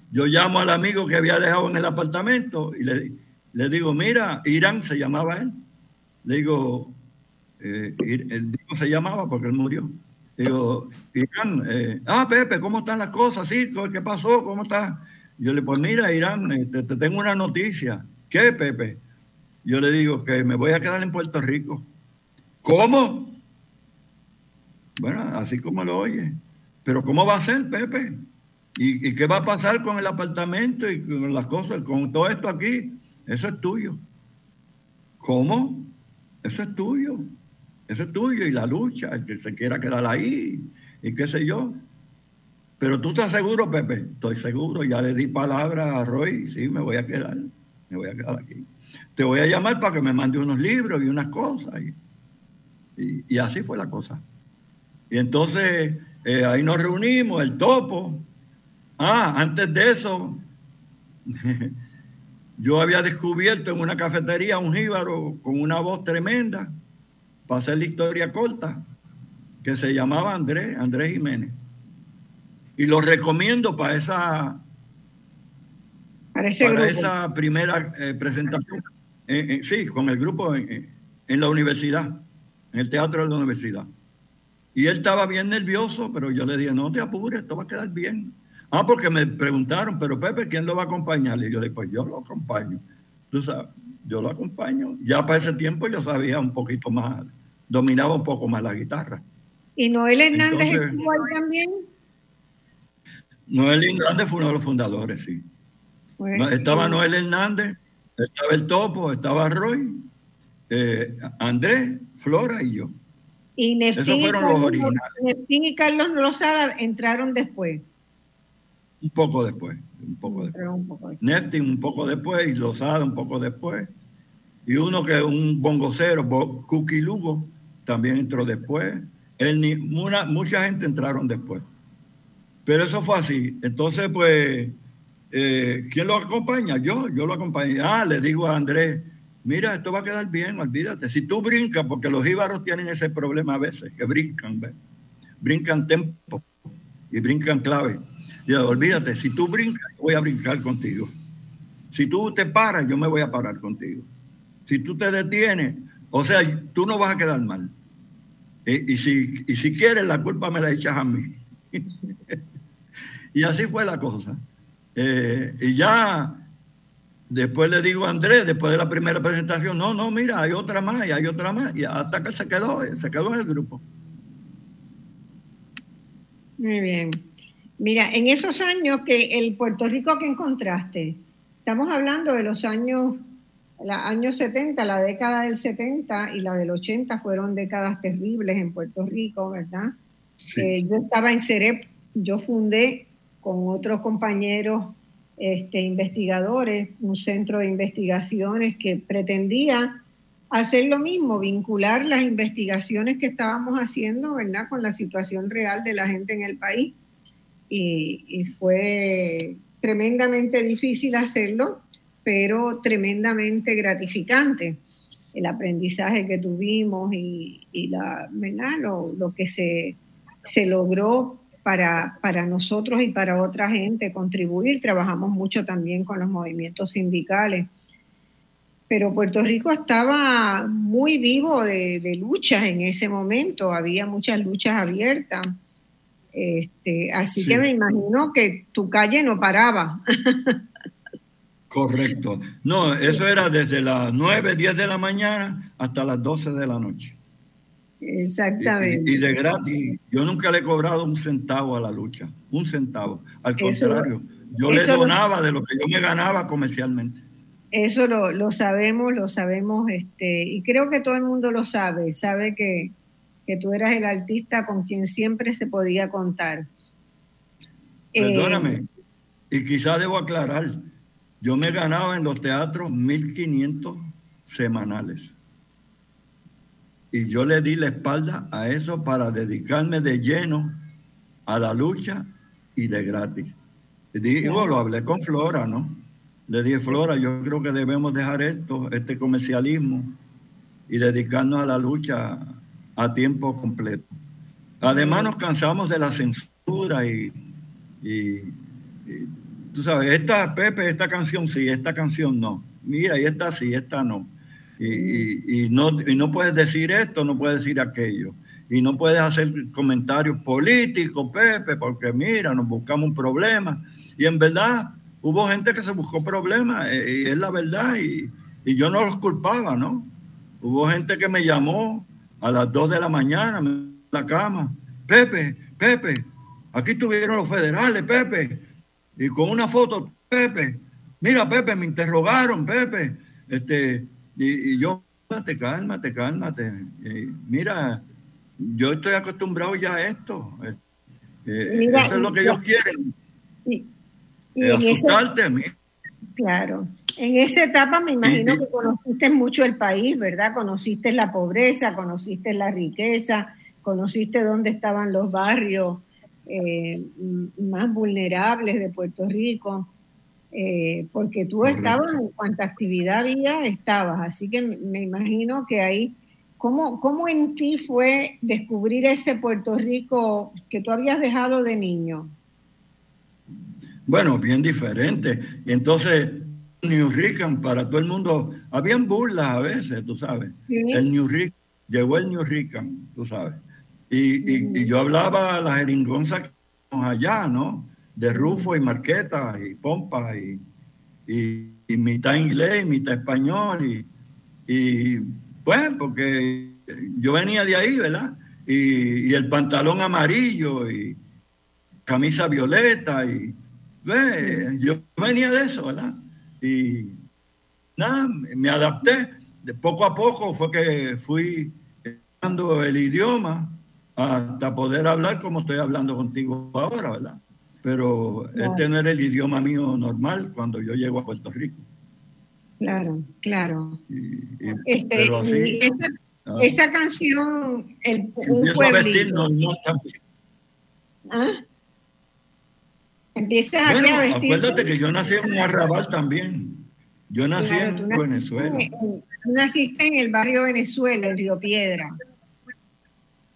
Yo llamo al amigo que había dejado en el apartamento y le, digo, mira, Irán se llamaba él. Le digo, eh, el se llamaba porque él murió. Digo, Irán, eh, ah, Pepe, ¿cómo están las cosas? Sí, ¿qué pasó? ¿Cómo estás? Yo le pues mira, Irán, este, te, tengo una noticia. ¿Qué, Pepe? Yo le digo que me voy a quedar en Puerto Rico. ¿Cómo? Bueno, así como lo oye. Pero ¿cómo va a ser, Pepe? ¿Y, qué va a pasar con el apartamento y con las cosas, con todo esto aquí? Eso es tuyo. ¿Cómo? Eso es tuyo. Eso es tuyo y la lucha, el que se quiera quedar ahí y qué sé yo. Pero tú estás seguro, Pepe. Estoy seguro, ya le di palabra a Roy, sí, me voy a quedar, me voy a quedar aquí. Te voy a llamar para que me mande unos libros y unas cosas. Y, y, así fue la cosa. Y entonces eh, ahí nos reunimos, el topo, Ah, antes de eso, yo había descubierto en una cafetería un jíbaro con una voz tremenda, para hacer la historia corta, que se llamaba Andrés, Andrés Jiménez. Y lo recomiendo para esa, para, esa primera eh, presentación. sí, con el grupo en, en la universidad, en el teatro de la universidad. Y él estaba bien nervioso, pero yo le dije, no te apures, esto va a quedar bien. Ah, porque me preguntaron, pero Pepe, ¿quién lo va a acompañar? Y yo le dije, pues yo lo acompaño. Tú sabes, yo lo acompaño. Ya para ese tiempo yo sabía un poquito más, dominaba un poco más la guitarra. ¿Y Noel Hernández estuvo ahí también? Noel Hernández fue uno de los fundadores, sí. estaba Noel Hernández, estaba el Topo, estaba Roy, eh, Andrés, Flora y yo. Y Esos fueron los originales. Neftín y Carlos Rosada entraron después. Un poco después, un poco después. Un poco un poco después y Lozada un poco después. Y uno que es un bongocero, Cookie Lugo, también entró después. Él, mucha gente entraron después. Pero eso fue así. Entonces, pues, eh, ¿quién lo acompaña? Yo, yo lo acompañé. Ah, le digo a Andrés, mira, esto va a quedar bien, olvídate. Si tú brincas, porque los íbaros tienen ese problema a veces, que brincan, ¿ves? Brincan tempo y brincan clave olvídate, si tú brincas, voy a brincar contigo. Si tú te paras, yo me voy a parar contigo. Si tú te detienes, o sea, tú no vas a quedar mal. Y, si, si quieres, la culpa me la echas a mí. y así fue la cosa. Eh, y ya después le digo a Andrés, después de la primera presentación, no, no, mira, hay otra más y hay otra más. Y hasta que se quedó, se quedó en el grupo. Muy bien. Mira, en esos años que el Puerto Rico que encontraste, estamos hablando de los años, los años 70, la década del 70 y la del 80 fueron décadas terribles en Puerto Rico, ¿verdad? Eh, yo estaba en CEREP, yo fundé con otros compañeros este, investigadores un centro de investigaciones que pretendía hacer lo mismo, vincular las investigaciones que estábamos haciendo, ¿verdad?, con la situación real de la gente en el país. Y, fue tremendamente difícil hacerlo, pero tremendamente gratificante el aprendizaje que tuvimos y, la, Lo, lo, que se, se logró para, para, nosotros y para otra gente contribuir. Trabajamos mucho también con los movimientos sindicales pero Puerto Rico estaba muy vivo de, luchas en ese momento, había muchas luchas abiertas. Este, así que me imagino que tu calle no paraba. Correcto. No, eso era desde las 9, 10 de la mañana hasta las 12 de la noche. Exactamente. Y, de gratis. Yo nunca le he cobrado un centavo a la lucha, un centavo. Al contrario, yo le donaba de lo que yo me ganaba comercialmente. Eso lo, lo, sabemos, lo sabemos, este, y creo que todo el mundo lo sabe, sabe que, que tú eras el artista con quien siempre se podía contar. Perdóname, eh, y quizás debo aclarar, yo me ganaba en los teatros 1.500 semanales. Y yo le di la espalda a eso para dedicarme de lleno a la lucha y de gratis. Y digo, lo hablé con Flora, ¿no? le dije, Flora, yo creo que debemos dejar esto, este comercialismo, y dedicarnos a la lucha a tiempo completo. Además nos cansamos de la censura y, tú sabes, esta Pepe, esta canción sí, esta canción no. Mira, y esta sí, esta no. Y, no. y no puedes decir esto, no puedes decir aquello. Y no puedes hacer comentarios políticos, Pepe, porque mira, nos buscamos un problema. Y en verdad, hubo gente que se buscó problemas, eh, y es la verdad, y, yo no los culpaba, ¿no? Hubo gente que me llamó a las 2 de la mañana en la cama, Pepe, Pepe, aquí estuvieron los federales, Pepe, y con una foto, Pepe, mira, Pepe, me interrogaron, Pepe, este, y, yo, cálmate, cálmate, cálmate, mira, yo estoy acostumbrado ya a esto, eh, eh, eso es lo que ellos quieren. Claro. En esa etapa me imagino que conociste mucho el país, ¿verdad? Conociste la pobreza, conociste la riqueza, conociste dónde estaban los barrios eh, más vulnerables de Puerto Rico, eh, porque tú estabas, en cuanta actividad había, estabas. Así que me imagino que ahí, ¿cómo, ¿cómo en ti fue descubrir ese Puerto Rico que tú habías dejado de niño? Bueno, bien diferente. Y entonces, New Rican para todo el mundo, habían burlas a veces, tú sabes. El New Rican, llegó el New Rican, tú sabes. Y, yo hablaba la jeringonza que allá, ¿no? De Rufo y Marqueta y Pompa y, y, mitad inglés, mitad español. Y, y pues, porque yo venía de ahí, ¿verdad? Y, y el pantalón amarillo y camisa violeta y yo venía de eso, ¿verdad? Y nada, me adapté. De poco a poco fue que fui el idioma hasta poder hablar como estoy hablando contigo ahora, ¿verdad? Pero este no era el idioma mío normal cuando yo llego a Puerto Rico. Claro, claro. Este, ah. esa, canción, el, un pueblito. ¿Ah? bueno, acuérdate que yo nací en un arrabal también. Yo nací en Venezuela. tú naciste en el barrio Venezuela, en Río Piedra.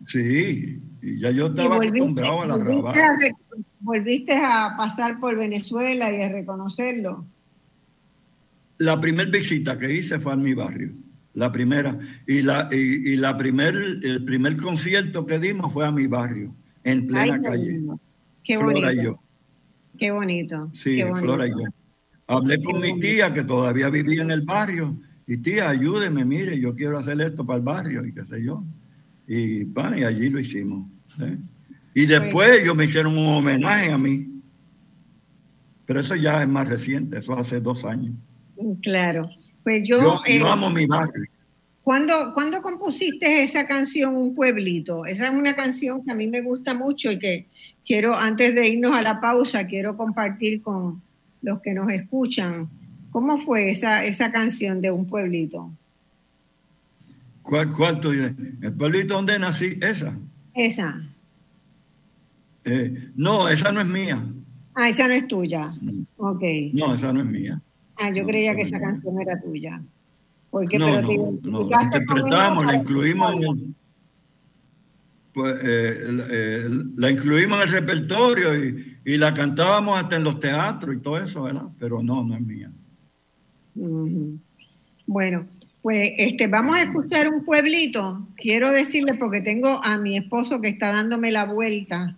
Sí, y ya yo estaba acostumbrado al arrabal. ¿Volviste a pasar por Venezuela y a reconocerlo? La primera visita que hice fue a mi barrio, la primera. Y, la, y, la primer, el primer concierto que dimos fue a mi barrio, en plena calle. Qué bonito. Qué bonito. Sí, Flora y yo. Hablé con mi tía que todavía vivía en el barrio. Y tía, ayúdeme, mire, yo quiero hacer esto para el barrio y qué sé yo. Y, y allí lo hicimos. Y después ellos me hicieron un homenaje a mí. Pero eso ya es más reciente, eso hace dos años. Claro. Pues yo, Yo, eh, yo amo mi barrio. ¿cuándo, cuándo compusiste esa canción Un Pueblito? Esa es una canción que a mí me gusta mucho y que quiero, antes de irnos a la pausa, quiero compartir con los que nos escuchan. ¿Cómo fue esa, esa canción de Un Pueblito? ¿Cuál, cuál tú dices? ¿El pueblito donde nací? Esa. Esa. Eh, no, esa no es mía. Ah, esa no es tuya. Ok. No, esa no es mía. Ah, yo No, creía que no esa mía. canción era tuya. Porque, No, pero no, te no. La interpretamos, la incluimos en el, pues, eh, la- eh, la incluimos en el repertorio y, y la cantábamos hasta en los teatros y todo eso, ¿verdad? Pero no, no es mía. Bueno, pues este, vamos a escuchar un pueblito. Quiero decirle, porque tengo a mi esposo que está dándome la vuelta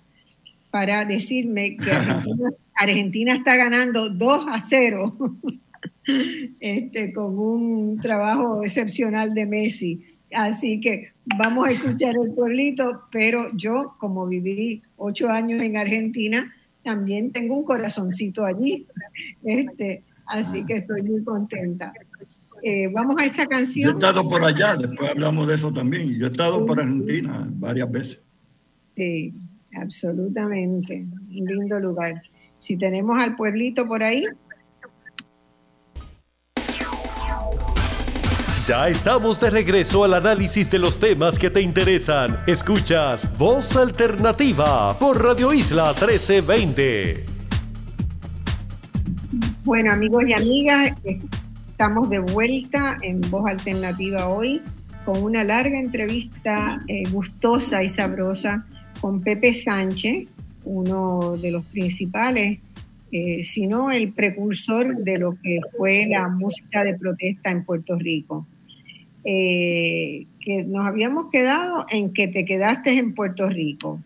para decirme que Argentina, Argentina está ganando 2 a 0 este, con un trabajo excepcional de Messi. Así que vamos a escuchar el pueblito, pero yo, como viví ocho años en Argentina, también tengo un corazoncito allí. Este, así que estoy muy contenta. Eh, vamos a esa Yo he canción. estado por allá, después hablamos de eso también. Yo he estado por Argentina varias veces. Sí, absolutamente. Un lindo lugar. Si tenemos al pueblito por ahí, Ya estamos de regreso al análisis de los temas que te interesan. Escuchas Voz Alternativa por Radio Isla 1320. Bueno, amigos y amigas, estamos de vuelta en Voz Alternativa hoy con una larga entrevista eh, gustosa y sabrosa con Pepe Sánchez, uno de los principales, eh, si no el precursor de lo que fue la música de protesta en Puerto Rico. Eh, que nos habíamos quedado en que te quedaste en Puerto Rico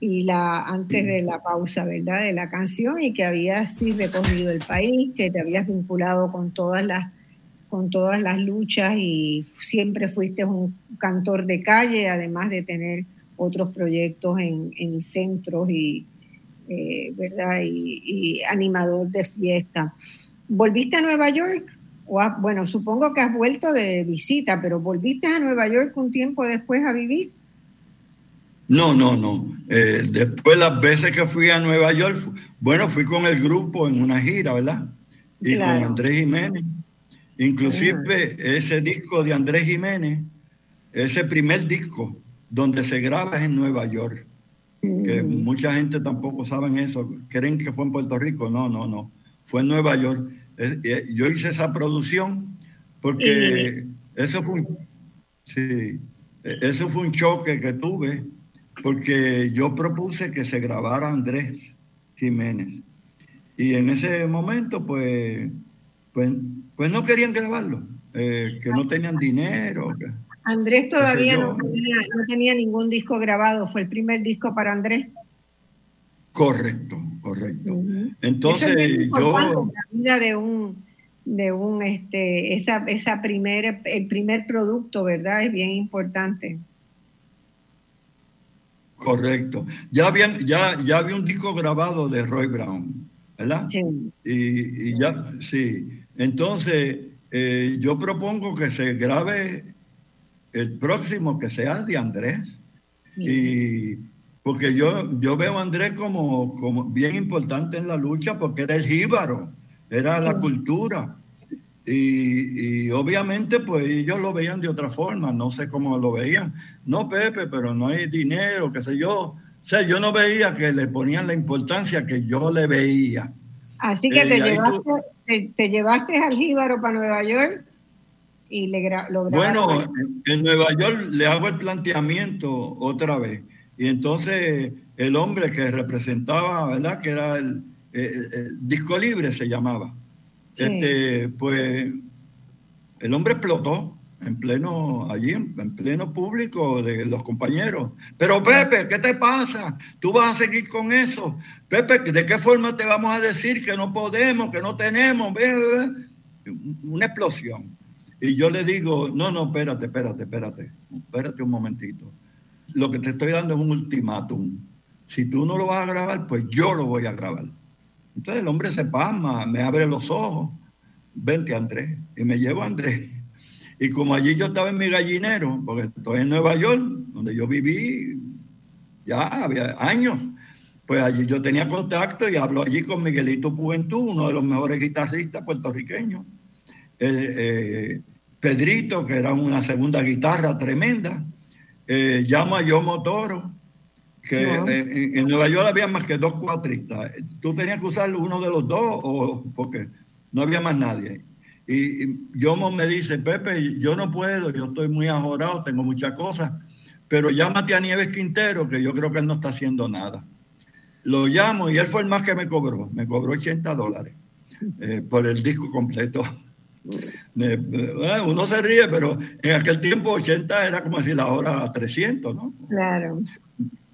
y la antes de la pausa, ¿verdad? De la canción y que habías sí recorrido el país, que te habías vinculado con todas las con todas las luchas y siempre fuiste un cantor de calle, además de tener otros proyectos en, en centros y, eh, ¿verdad? Y, y animador de fiesta. ¿Volviste a Nueva York? O bueno, supongo que has vuelto de visita, pero ¿volviste a Nueva York un tiempo después a vivir? No, no, no. Eh, después las veces que fui a Nueva York, bueno, fui con el grupo en una gira, ¿verdad? Y Claro. con Andrés Jiménez. Inclusive ese disco de Andrés Jiménez, ese primer disco donde se graba es en Nueva York. Que mucha gente tampoco sabe eso. Creen que fue en Puerto Rico. No, no, no. Fue en Nueva York. Eh, eh, Yo hice esa producción porque eso fue un, sí, eh, eso fue un choque que tuve porque yo propuse que se grabara Andrés Jiménez. Y en ese momento, pues, pues, pues no querían grabarlo, eh, que no tenían dinero. que- Andrés todavía no tenía, no tenía ningún disco grabado, fue el primer disco para Andrés. Correcto, correcto. Entonces, yo, la vida de un, de un, este, esa, esa primer, el primer producto, ¿verdad? Es bien importante. Correcto. Ya había, ya, ya había un disco grabado de Roy Brown, ¿verdad? Sí. Y, y ya, sí. Entonces, eh, yo propongo que se grabe el próximo, que sea de Andrés. Y porque yo, yo veo a Andrés como, como bien importante en la lucha, porque era el jíbaro, era la cultura. Y, y obviamente, pues ellos lo veían de otra forma, no sé cómo lo veían. No, Pepe, pero no hay dinero, qué sé yo. O sea, yo no veía que le ponían la importancia que yo le veía. Así que Eh, te, llevaste, tú- te, te llevaste al Jíbaro para Nueva York y le gra- lo grabaron. Bueno, en, en Nueva York le hago el planteamiento otra vez. Y entonces el hombre que representaba, ¿verdad? Que era el, eh, el disco libre se llamaba. Sí. Este, pues el hombre explotó en pleno, allí, en, en pleno público de los compañeros. Pero Pepe, ¿qué te pasa? Tú vas a seguir con eso. Pepe, ¿de qué forma te vamos a decir que no podemos, que no tenemos? Una explosión. Y yo le digo, no, no, espérate, espérate, espérate, espérate un momentito. Lo que te estoy dando es un ultimátum. si tú no lo vas a grabar, pues yo lo voy a grabar. Entonces el hombre se pasma, me abre los ojos, vente Andrés, y me llevo a Andrés. Y como allí yo estaba en mi gallinero, porque estoy en Nueva York, donde yo viví ya había años, pues allí yo tenía contacto y hablo allí con Miguelito Juventud, uno de los mejores guitarristas puertorriqueños. Eh, eh, Pedrito, que era una segunda guitarra tremenda. Eh, llamo a Yo Motoro, que en, en, Nueva York había más que dos cuatristas. Tú tenías que usar uno de los dos, o, porque no había más nadie. Y, Yomo me dice, Pepe, yo no puedo, yo estoy muy ajorado, tengo muchas cosas, pero llámate a Nieves Quintero, que yo creo que él no está haciendo nada. Lo llamo y él fue el más que me cobró, me cobró 80 dólares eh, por el disco completo. uno se ríe, pero en aquel tiempo 80 era como decir ahora 300, ¿no? Claro.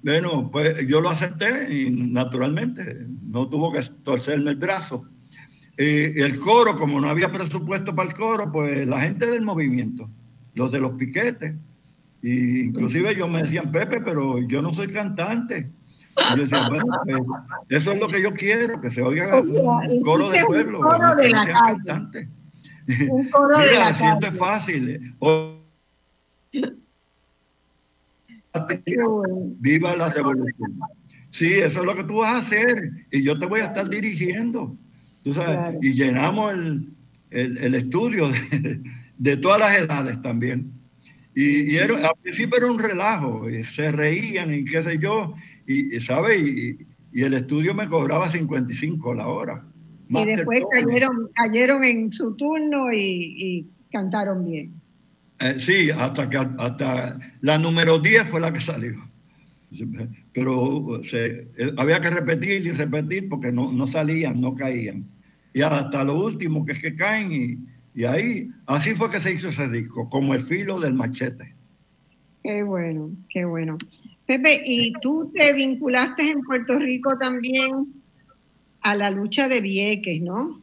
Bueno, pues yo lo acepté y naturalmente no tuvo que torcerme el brazo. Y el coro, como no había presupuesto para el coro, pues la gente del movimiento, los de los piquetes, y inclusive ellos me decían, Pepe, pero yo no soy cantante. Y yo decía, bueno, pues, eso es lo que yo quiero, que se oiga un coro de pueblo, coro de la cantante. Un coro Mira, de la siento es fácil. Viva la revolución. Sí, eso es lo que tú vas a hacer y yo te voy a estar dirigiendo. Y llenamos el, el, estudio de, todas las edades también. Y, era, al principio era un relajo, y se reían y qué sé yo, y, ¿sabe? Y, y, el estudio me cobraba 55 la hora. Y después cayeron, cayeron en su turno y, cantaron bien. Eh, sí, hasta que hasta la número 10 fue la que salió. Pero se, eh, había que repetir y repetir porque no, no salían, no caían. Y hasta lo último que es que caen y, y ahí, así fue que se hizo ese disco, como el filo del machete. Qué bueno, qué bueno. Pepe, ¿y tú te vinculaste en Puerto Rico también a la lucha de Vieques, no?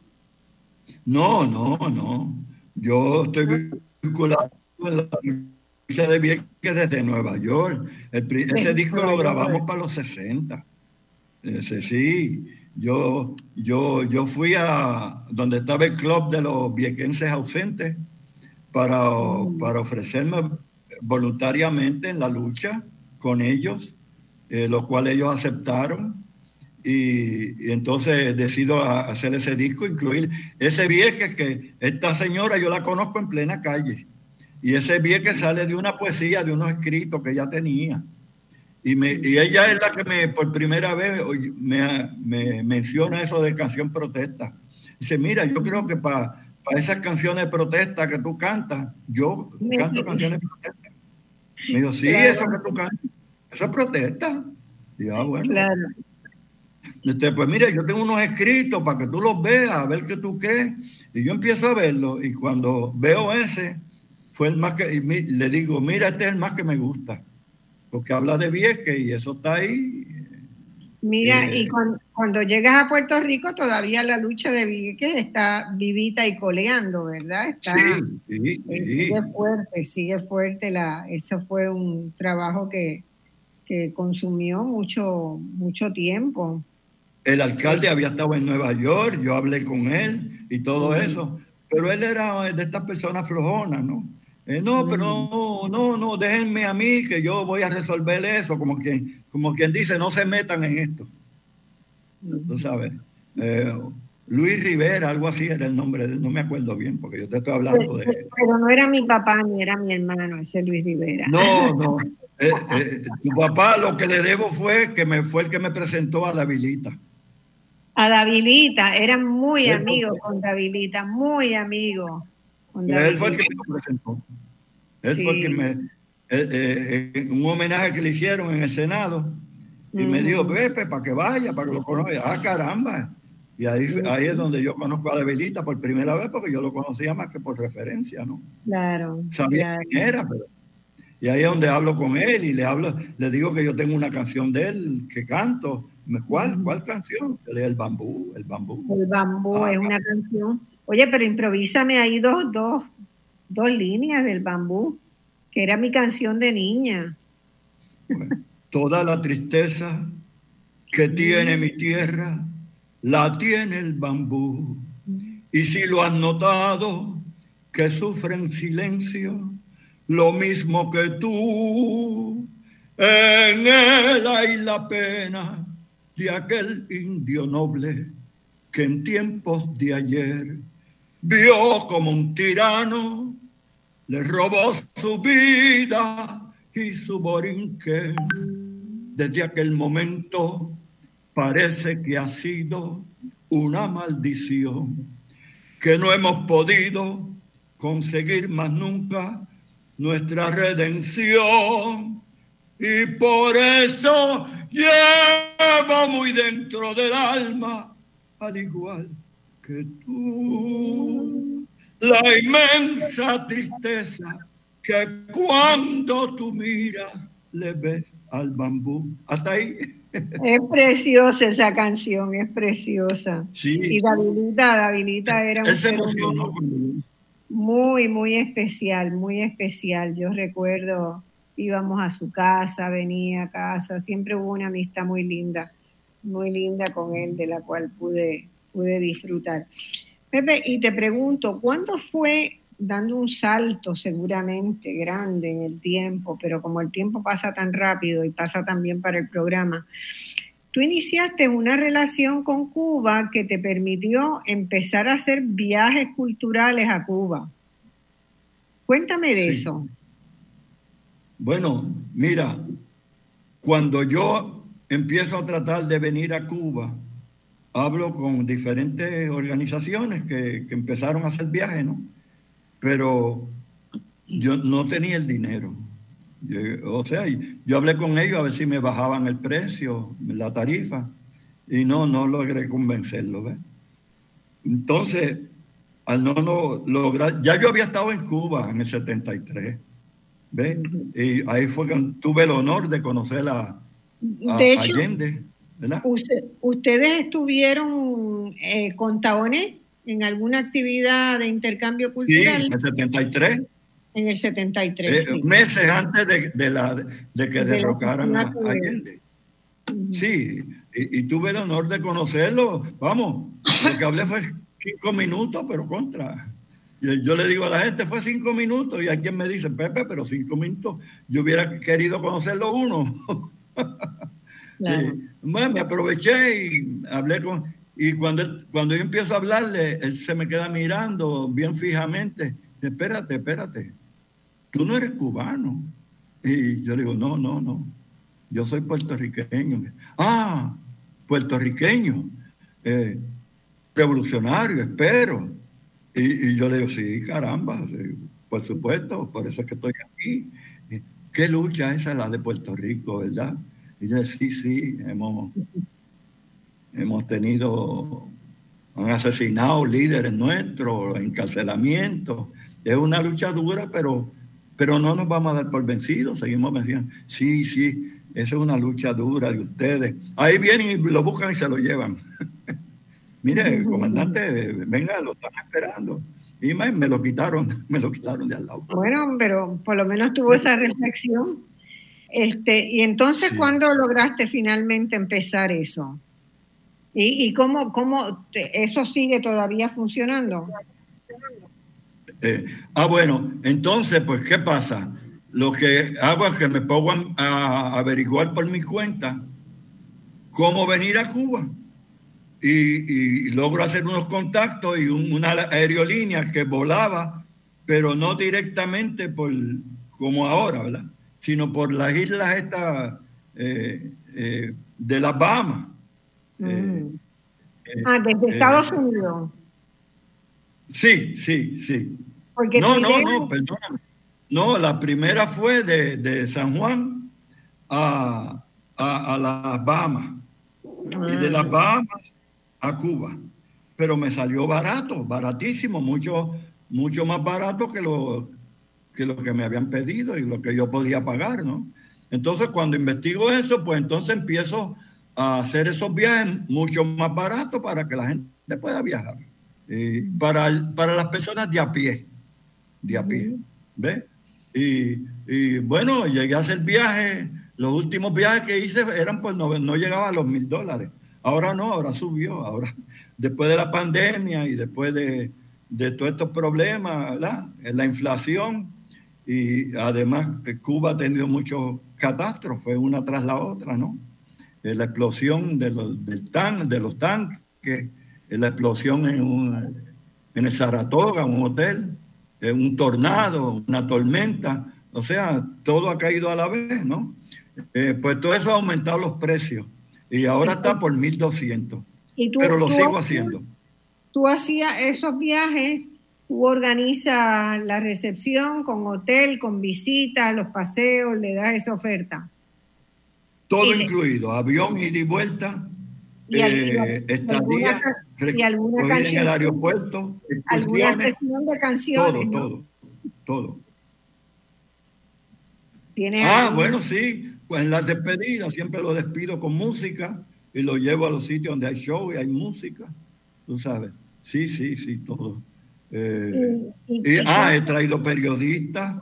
No, no, no. Yo estoy vinculado a la de Vieques desde Nueva York. ese disco lo grabamos para los 60. Ese sí. Yo, yo, yo fui a donde estaba el club de los viequenses ausentes para, mm. para ofrecerme voluntariamente en la lucha con ellos, eh, lo cual ellos aceptaron. Y, entonces decido hacer ese disco, incluir ese vieque que esta señora yo la conozco en plena calle. Y ese vieque sale de una poesía, de unos escritos que ella tenía. Y, me, y ella es la que me, por primera vez me, me menciona eso de canción protesta. Dice, mira, yo creo que para esas canciones de protesta que tú cantas, yo canto canciones de protesta. Me dijo, sí, eso que tú cantas, eso es protesta. Y ah, bueno. Claro. Este, pues mira, yo tengo unos escritos para que tú los veas, a ver qué tú crees. Y yo empiezo a verlo y cuando veo ese, fue el más que, y le digo, mira, este es el más que me gusta porque habla de Vieques y eso está ahí. Mira, y eh, cuando, llegas a Puerto Rico todavía la lucha de Vieques está vivita y coleando, ¿verdad? Está, sí, sí, eh, Sigue fuerte, sigue fuerte. La, eso fue un trabajo que, que consumió mucho, mucho tiempo. El alcalde había estado en Nueva York, yo hablé con él y todo eso, pero él era de estas personas flojonas, ¿no? Eh, no, pero no, no, no, déjenme a mí que yo voy a resolver eso, como quien, como quien dice, no se metan en esto. Tú sabes. Eh, Luis Rivera, algo así era el nombre, no me acuerdo bien, porque yo te estoy hablando de... Pero no era mi papá ni era mi hermano, ese Luis Rivera. No, no. Eh, tu papá lo que le debo fue que me fue el que me presentó a Davilita. A Davilita, eran muy amigos con Davilita, muy amigos. Él fue el que me presentó. Él fue el que me. Eh, eh, un homenaje que le hicieron en el Senado. Y me dijo, Pepe, para que vaya, para que lo conozca. Ah, caramba. Y ahí, ahí es donde yo conozco a Debilita por primera vez, porque yo lo conocía más que por referencia, ¿no? Claro. Sabía quién era, pero. Y ahí es donde hablo con él y le hablo, le digo que yo tengo una canción de él que canto. ¿Cuál, ¿cuál canción? El bambú, el bambú. El bambú ah, es una canción Oye, pero improvísame ahí dos, dos, dos líneas del bambú, que era mi canción de niña. toda la tristeza que tiene mi tierra, la tiene el bambú. Y si lo has notado, que sufre en silencio, lo mismo que tú, en él hay la pena de aquel indio noble que en tiempos de ayer vio como un tirano le robó su vida y su borinque. Desde aquel momento parece que ha sido una maldición, que no hemos podido conseguir más nunca nuestra redención. Y por eso llevo muy dentro del alma, al igual que tú, la inmensa tristeza que cuando tú miras le ves al bambú. Hasta ahí. Es preciosa esa canción, es preciosa. Sí. Y Davilita, Davilita era un ser muy, muy especial, muy especial. Yo recuerdo, íbamos a su casa, venía a casa, siempre hubo una amistad muy linda, muy linda con él, de la cual pude, pude disfrutar. Pepe, y te pregunto, ¿cuándo fue dando un salto seguramente grande en el tiempo, pero como el tiempo pasa tan rápido y pasa también para el programa, tú iniciaste una relación con Cuba que te permitió empezar a hacer viajes culturales a Cuba. Cuéntame de Sí. eso. Bueno, mira, cuando yo empiezo a tratar de venir a Cuba, hablo con diferentes organizaciones que, que empezaron a hacer viajes, ¿no? Pero yo no tenía el dinero. Yo- o sea, yo hablé con ellos a ver si me bajaban el precio, la tarifa, y no, no logré convencerlo, ¿ves? Entonces, al no, no lograr, ya yo había estado en Cuba en el 73, ¿ves? Y ahí fue que tuve el honor de conocer a, a De hecho, Allende, ¿verdad? usted- ustedes estuvieron eh, con Taoné en alguna actividad de intercambio Sí, cultural en el 73, en el 73. eh, sí. meses antes de, de la, de que De derrocaran a de- Allende. Sí, y, y tuve el honor de conocerlo. Vamos, lo que hablé fue cinco minutos, pero contra. Y yo le digo a la gente, fue cinco minutos, y hay quien me dice, Pepe, pero cinco minutos, yo hubiera querido conocerlo uno. Bueno, me aproveché y hablé con... Y cuando, cuando yo empiezo a hablarle, él se me queda mirando bien fijamente. Espérate, espérate. Tú no eres cubano. Y yo le digo, no, no, no. Yo soy puertorriqueño. Ah, puertorriqueño. eh, revolucionario, espero. Y, y yo le digo, sí, caramba, sí, por supuesto, por eso es que estoy aquí. Eh, ¿Qué lucha esa la de Puerto Rico, verdad? Y yo sí, sí, hemos, hemos tenido, han asesinado líderes nuestros, encarcelamientos. Es una lucha dura, pero, pero no nos vamos a dar por vencidos, seguimos venciendo. Sí, sí, esa es una lucha dura de ustedes. Ahí vienen y lo buscan y se lo llevan. Mire, comandante, venga, lo están esperando. Y me, me lo quitaron, me lo quitaron de al lado. Bueno, pero por lo menos tuvo esa reflexión. Este, y entonces, Sí. ¿cuándo lograste finalmente empezar eso? ¿Y, y cómo, cómo te- eso sigue todavía funcionando? Eh, ah, bueno, entonces, pues, ¿qué pasa? Lo que hago es que me pongo a, a averiguar por mi cuenta cómo venir a Cuba. Y, y logro hacer unos contactos y un- una aerolínea que volaba, pero no directamente por como ahora, ¿verdad? Sino por las islas estas eh, eh, de las Bahamas. Mm. eh, Ah, desde Estados Unidos. Sí, sí, sí. Porque No, no, no, perdóname. No, la primera fue de, de San Juan a, a, a las Bahamas. Y de las Bahamas a Cuba. Pero me salió barato, baratísimo, mucho, mucho más barato que lo, que lo que me habían pedido y lo que yo podía pagar, ¿no? Entonces, cuando investigo eso, pues entonces empiezo a hacer esos viajes mucho más baratos para que la gente pueda viajar. Y para, el- para las personas de a pie, de a pie, ¿ves? Y, y, bueno, llegué a hacer viajes Los últimos viajes que hice eran pues no, no llegaba a los mil dólares. Ahora no, ahora subió. Ahora, después de la pandemia y después de, de todos estos problemas, ¿verdad? La inflación y además Cuba ha tenido muchos catástrofes una tras la otra, ¿no? La explosión de los, del tan, de los tanques, la explosión en, un, en el Saratoga, un hotel, un tornado, una tormenta, o sea, todo ha caído a la vez, ¿no? Eh, pues todo eso ha aumentado los precios y ahora está por 1.200, pero lo sigo haciendo. Tú hacías esos viajes, tú organizas la recepción con hotel, con visitas, los paseos, le das esa oferta. Todo incluido, avión y de vuelta, y eh, estadía, y alguna canción, en el aeropuerto, alguna sesión de canciones. Todo, todo, todo. ah, bueno, sí. Pues en las despedidas siempre lo despido con música y lo llevo a los sitios donde hay show y hay música. Tú sabes. Sí, sí, sí, todo. Eh, y, ah, he traído periodistas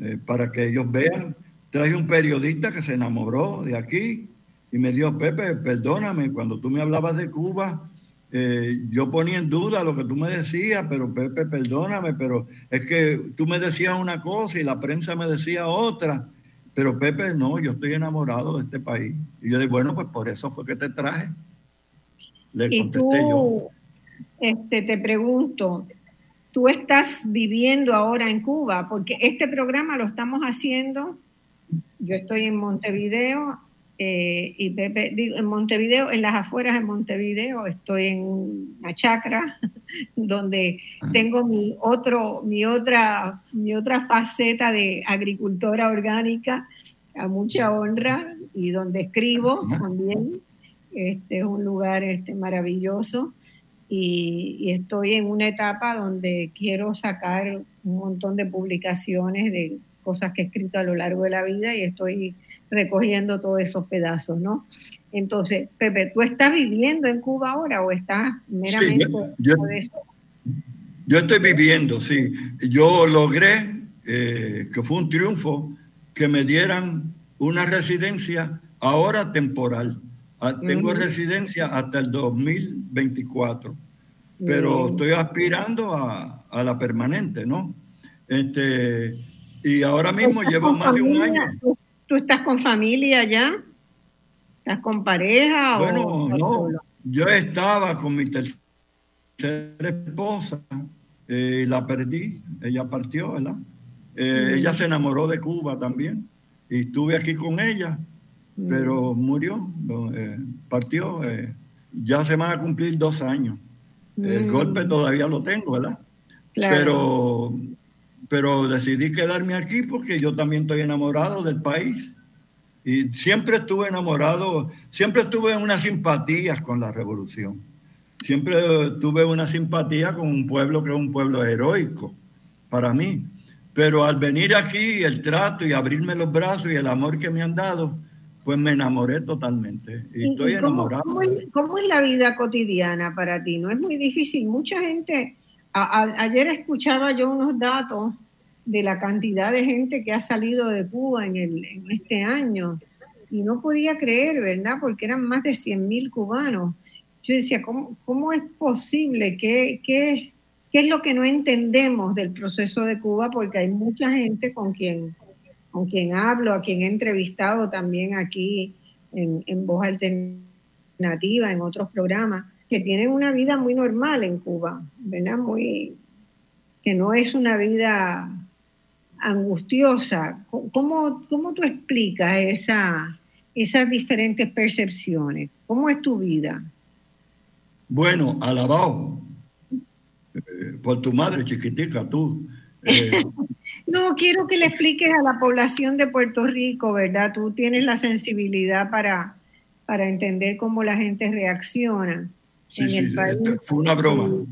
eh, para que ellos vean. Traje un periodista que se enamoró de aquí y me dijo, Pepe, perdóname, cuando tú me hablabas de Cuba, eh, yo ponía en duda lo que tú me decías, pero Pepe, perdóname, pero es que tú me decías una cosa y la prensa me decía otra. Pero Pepe, no, yo estoy enamorado de este país. Y yo dije, bueno, pues por eso fue que te traje. Le contesté yo. Este, te pregunto, tú estás viviendo ahora en Cuba, porque este programa lo estamos haciendo, yo estoy en Montevideo, eh, y en Montevideo, en las afueras de Montevideo, estoy en una chacra donde tengo mi otro, mi otra, mi otra faceta de agricultora orgánica a mucha honra y donde escribo también. Este es un lugar este, maravilloso y, y estoy en una etapa donde quiero sacar un montón de publicaciones de cosas que he escrito a lo largo de la vida y estoy recogiendo todos esos pedazos, ¿no? Entonces, Pepe, ¿tú estás viviendo en Cuba ahora o estás meramente yo, yo, estoy viviendo, sí. Yo logré, eh, que fue un triunfo, que me dieran una residencia ahora temporal. Ah, tengo residencia hasta el 2024, pero estoy aspirando a, a, la permanente, ¿no? Este, y ahora mismo llevo más de un año. ¿Tú estás con familia ya? ¿Estás con pareja? Bueno, no. Yo estaba con mi tercera esposa eh, y la perdí. Ella partió, ¿verdad? Eh, mm. Ella se enamoró de Cuba también y estuve aquí con ella, mm. Pero murió, eh, partió. ya se van a cumplir dos años. El mm. golpe todavía lo tengo, ¿verdad? Claro. Pero pero decidí quedarme aquí porque yo también estoy enamorado del país. Y siempre estuve enamorado, siempre estuve en unas simpatías con la revolución. Siempre tuve una simpatía con un pueblo que es un pueblo heroico para mí. Pero al venir aquí, el trato y abrirme los brazos y el amor que me han dado, pues me enamoré totalmente. Y, estoy enamorado. ¿cómo es, ¿Cómo es la vida cotidiana para ti? No es muy difícil. Mucha gente ayer escuchaba yo unos datos de la cantidad de gente que ha salido de Cuba en, este año y no podía creer, ¿verdad? Porque eran más de 100 mil cubanos. Yo decía, ¿cómo, cómo es posible? ¿Qué, qué, qué es lo que no entendemos del proceso de Cuba? Porque hay mucha gente con quien, con quien hablo, a quien he entrevistado también aquí en, en Voz Alternativa, en otros programas, que tienen una vida muy normal en Cuba, ¿verdad? Muy, que no es una vida angustiosa. ¿Cómo, cómo tú explicas esa, esas diferentes percepciones? ¿Cómo es tu vida? Bueno, alabado eh, por tu madre chiquitica, tú. Eh. no, quiero que le expliques a la población de Puerto Rico, ¿verdad? Tú tienes la sensibilidad para, para entender cómo la gente reacciona en el país. Fue una broma.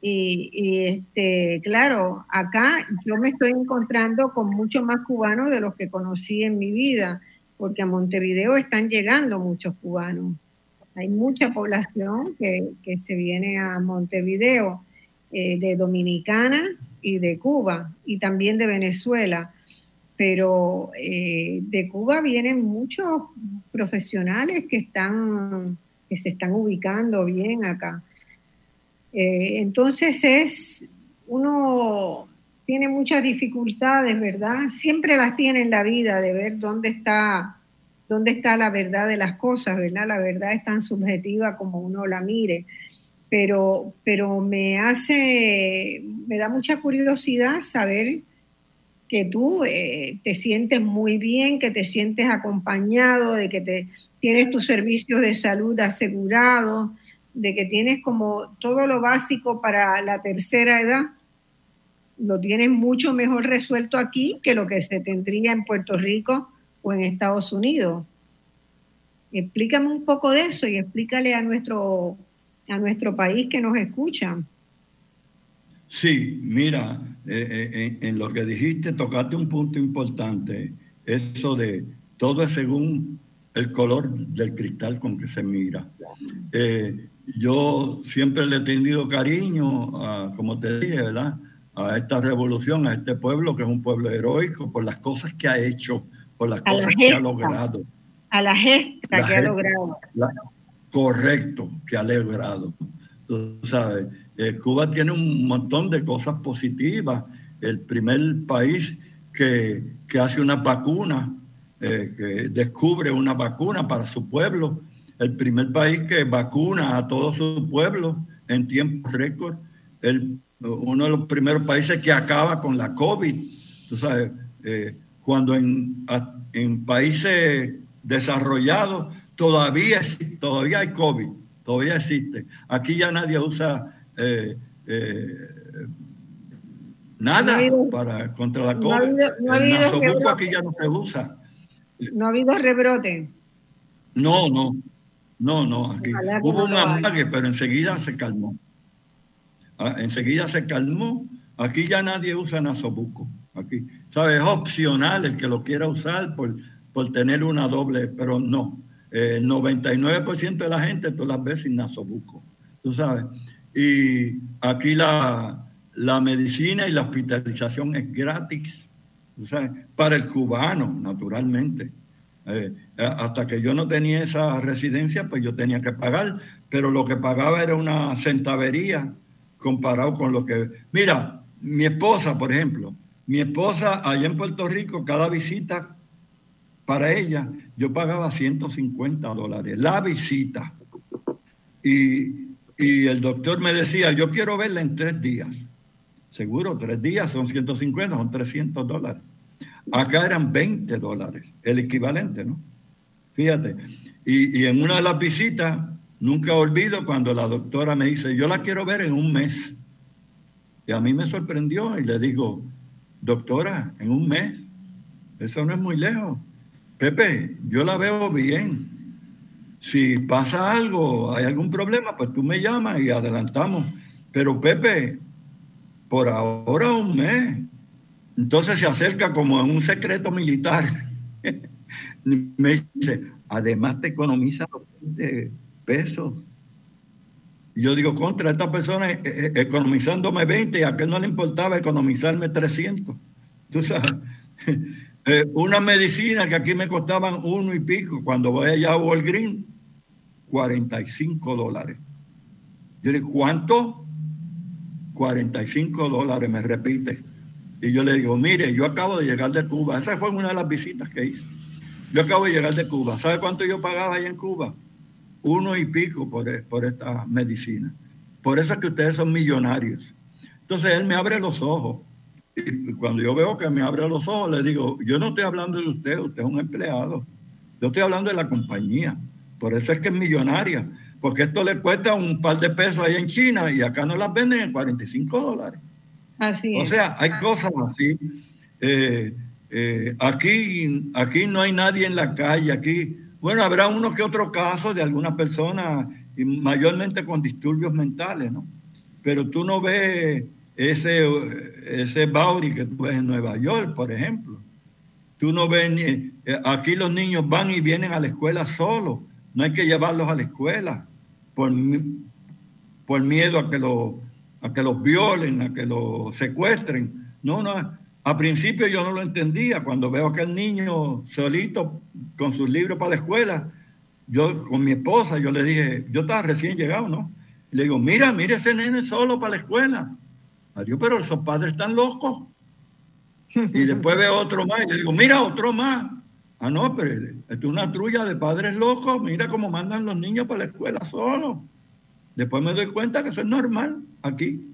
Y, este, claro, acá yo me estoy encontrando con muchos más cubanos de los que conocí en mi vida, porque a Montevideo están llegando muchos cubanos. Hay mucha población que, se viene a Montevideo, eh, de Dominicana y de Cuba, y también de Venezuela. pero eh, de Cuba vienen muchos profesionales que están que se están ubicando bien acá. Eh, entonces es uno tiene muchas dificultades, ¿verdad? Siempre las tiene en la vida de ver dónde está dónde está la verdad de las cosas, ¿verdad? La verdad es tan subjetiva como uno la mire. Pero, pero me hace, me da mucha curiosidad saber que tú eh, te sientes muy bien, que te sientes acompañado, de que te, tienes tus servicios de salud asegurados, de que tienes como todo lo básico para la tercera edad, lo tienes mucho mejor resuelto aquí que lo que se tendría en Puerto Rico o en Estados Unidos. Explícame un poco de eso y explícale a nuestro, a nuestro país que nos escucha. Sí, mira, eh, eh, en lo que dijiste tocaste un punto importante, eso de todo es según el color del cristal con que se mira. Eh, yo siempre le he tenido cariño, a, como te dije, ¿verdad? A esta revolución, a este pueblo que es un pueblo heroico por las cosas que ha hecho, por las cosas que ha logrado. A la gesta que ha logrado. Correcto, que ha logrado. Tú sabes, eh, Cuba tiene un montón de cosas positivas. El primer país que, que hace una vacuna, eh, que descubre una vacuna para su pueblo. El primer país que vacuna a todo su pueblo en tiempo récord. El, uno de los primeros países que acaba con la COVID. Tú sabes, eh, cuando en, en países desarrollados todavía, todavía hay COVID, todavía existe. Aquí ya nadie usa eh, eh, nada para contra la COVID. No El aquí ya no se usa. No ha habido rebrote. No, no, no, no. Aquí hubo un amague, pero enseguida se calmó. Ah, enseguida se calmó. Aquí ya nadie usa nasobuco. Aquí, ¿sabes? Es opcional el que lo quiera usar por, por tener una doble, pero no. El 99% de la gente tú las ves sin nasobuco. Tú sabes. Y aquí la, la medicina y la hospitalización es gratis, ¿sabes? para el cubano, naturalmente. Eh, hasta que yo no tenía esa residencia, pues yo tenía que pagar, pero lo que pagaba era una centavería comparado con lo que... Mira, mi esposa, por ejemplo, mi esposa allá en Puerto Rico, cada visita para ella, yo pagaba 150 dólares, la visita. Y y el doctor me decía, yo quiero verla en tres días. Seguro, tres días son 150, son 300 dólares. Acá eran 20 dólares, el equivalente, ¿no? Fíjate. Y, en una de las visitas, nunca olvido cuando la doctora me dice, yo la quiero ver en un mes. Y a mí me sorprendió y le digo, doctora, en un mes, eso no es muy lejos. Pepe, yo la veo bien si pasa algo, hay algún problema, pues tú me llamas y adelantamos. Pero Pepe, por ahora un mes. Entonces se acerca como en un secreto militar. me dice, además te economiza 20 pesos. Yo digo, contra esta persona eh, eh, economizándome 20 y a aquel no le importaba economizarme 300. Tú sabes, eh, una medicina que aquí me costaban uno y pico, cuando voy allá a Walgreens, 45 dólares. Yo le digo, ¿cuánto? 45 dólares, me repite. Y yo le digo, mire, yo acabo de llegar de Cuba. Esa fue una de las visitas que hice. Yo acabo de llegar de Cuba. ¿Sabe cuánto yo pagaba allá en Cuba? Uno y pico por, por esta medicina. Por eso es que ustedes son millonarios. Entonces él me abre los ojos. Y cuando yo veo que me abre los ojos, le digo, yo no estoy hablando de usted, usted es un empleado. Yo estoy hablando de la compañía. Por eso es que es millonaria. Porque esto le cuesta un par de pesos ahí en China y acá no las venden en 45 dólares. Así O sea, hay cosas así. Eh, eh, aquí, aquí no hay nadie en la calle. Aquí, bueno, habrá uno que otro caso de alguna persona, mayormente con disturbios mentales, ¿no? Pero tú no ves ese, ese Bauri que tú ves en Nueva York, por ejemplo. Tú no ves, eh, aquí los niños van y vienen a la escuela solos no hay que llevarlos a la escuela por, por miedo a que, lo, a que los violen, a que los secuestren. No, no. a principio yo no lo entendía. Cuando veo a aquel niño solito con sus libros para la escuela, yo con mi esposa, yo le dije, yo estaba recién llegado, ¿no? Le digo, mira, mira ese nene solo para la escuela. Adiós, pero esos padres están locos. Y después veo otro más y le digo, mira, otro más. Ah, no, pero es una trulla de padres locos. Mira cómo mandan los niños para la escuela solos. Después me doy cuenta que eso es normal aquí.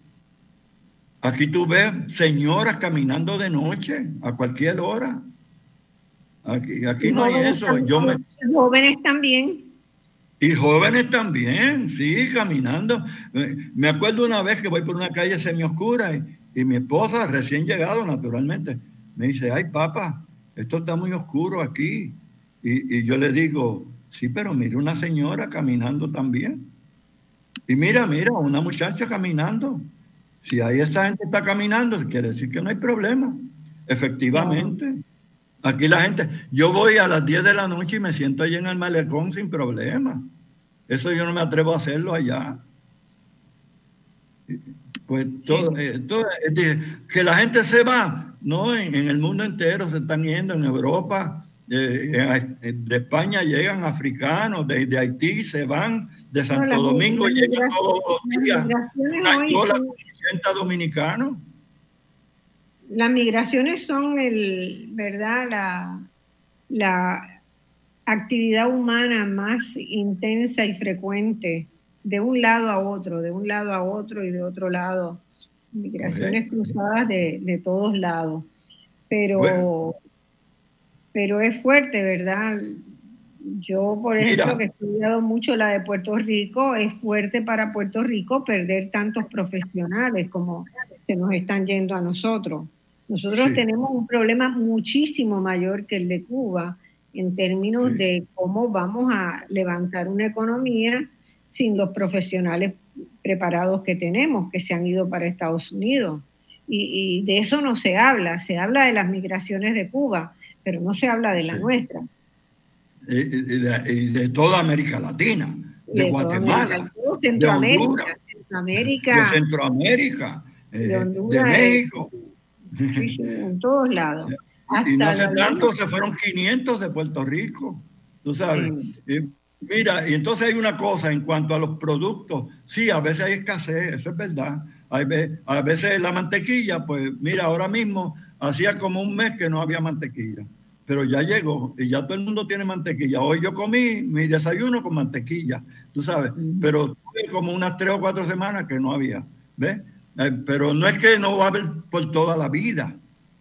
Aquí tú ves señoras caminando de noche a cualquier hora. Aquí, aquí no hay eso. Yo me... Jóvenes también. Y jóvenes también, sí, caminando. Eh, me acuerdo una vez que voy por una calle semioscura y, y mi esposa, recién llegado naturalmente, me dice, ay papá, esto está muy oscuro aquí. Y, y yo le digo, sí, pero mira una señora caminando también. Y mira, mira, una muchacha caminando. Si ahí esa gente está caminando, quiere decir que no hay problema. Efectivamente. Aquí la gente, yo voy a las 10 de la noche y me siento allí en el malecón sin problema. Eso yo no me atrevo a hacerlo allá. Pues todo, eh, todo que la gente se va, no, en, en, el mundo entero se están yendo, en Europa, eh, de España llegan africanos, de, de, Haití se van, de Santo Domingo llegan todos los días, una dominicanos las migraciones son el, ¿verdad? La, la actividad humana más intensa y frecuente de un lado a otro, de un lado a otro y de otro lado. Migraciones cruzadas de, de, todos lados. Pero, pero es fuerte, ¿verdad? Yo, por ejemplo, Mira. que he estudiado mucho la de Puerto Rico, es fuerte para Puerto Rico perder tantos profesionales como se nos están yendo a nosotros. Nosotros sí. tenemos un problema muchísimo mayor que el de Cuba en términos sí. de cómo vamos a levantar una economía sin los profesionales preparados que tenemos, que se han ido para Estados Unidos. Y, y de eso no se habla, se habla de las migraciones de Cuba, pero no se habla de la nuestra. Y de, y de, toda América Latina, de, de Guatemala, América, Centroamérica, de Honduras, Centroamérica, de Centroamérica, eh, de, Honduras, de México. Sí, sí, en todos lados. Hasta y no hace tanto se fueron 500 de Puerto Rico, tú sabes. Sí. Y mira, y entonces hay una cosa en cuanto a los productos. Sí, a veces hay escasez, eso es verdad. Hay, a veces la mantequilla, pues mira, ahora mismo hacía como un mes que no había mantequilla, pero ya llegó y ya todo el mundo tiene mantequilla. Hoy yo comí mi desayuno con mantequilla, tú sabes, pero tuve como unas tres o cuatro semanas que no había, ¿ves? Eh, pero no es que no va a haber por toda la vida,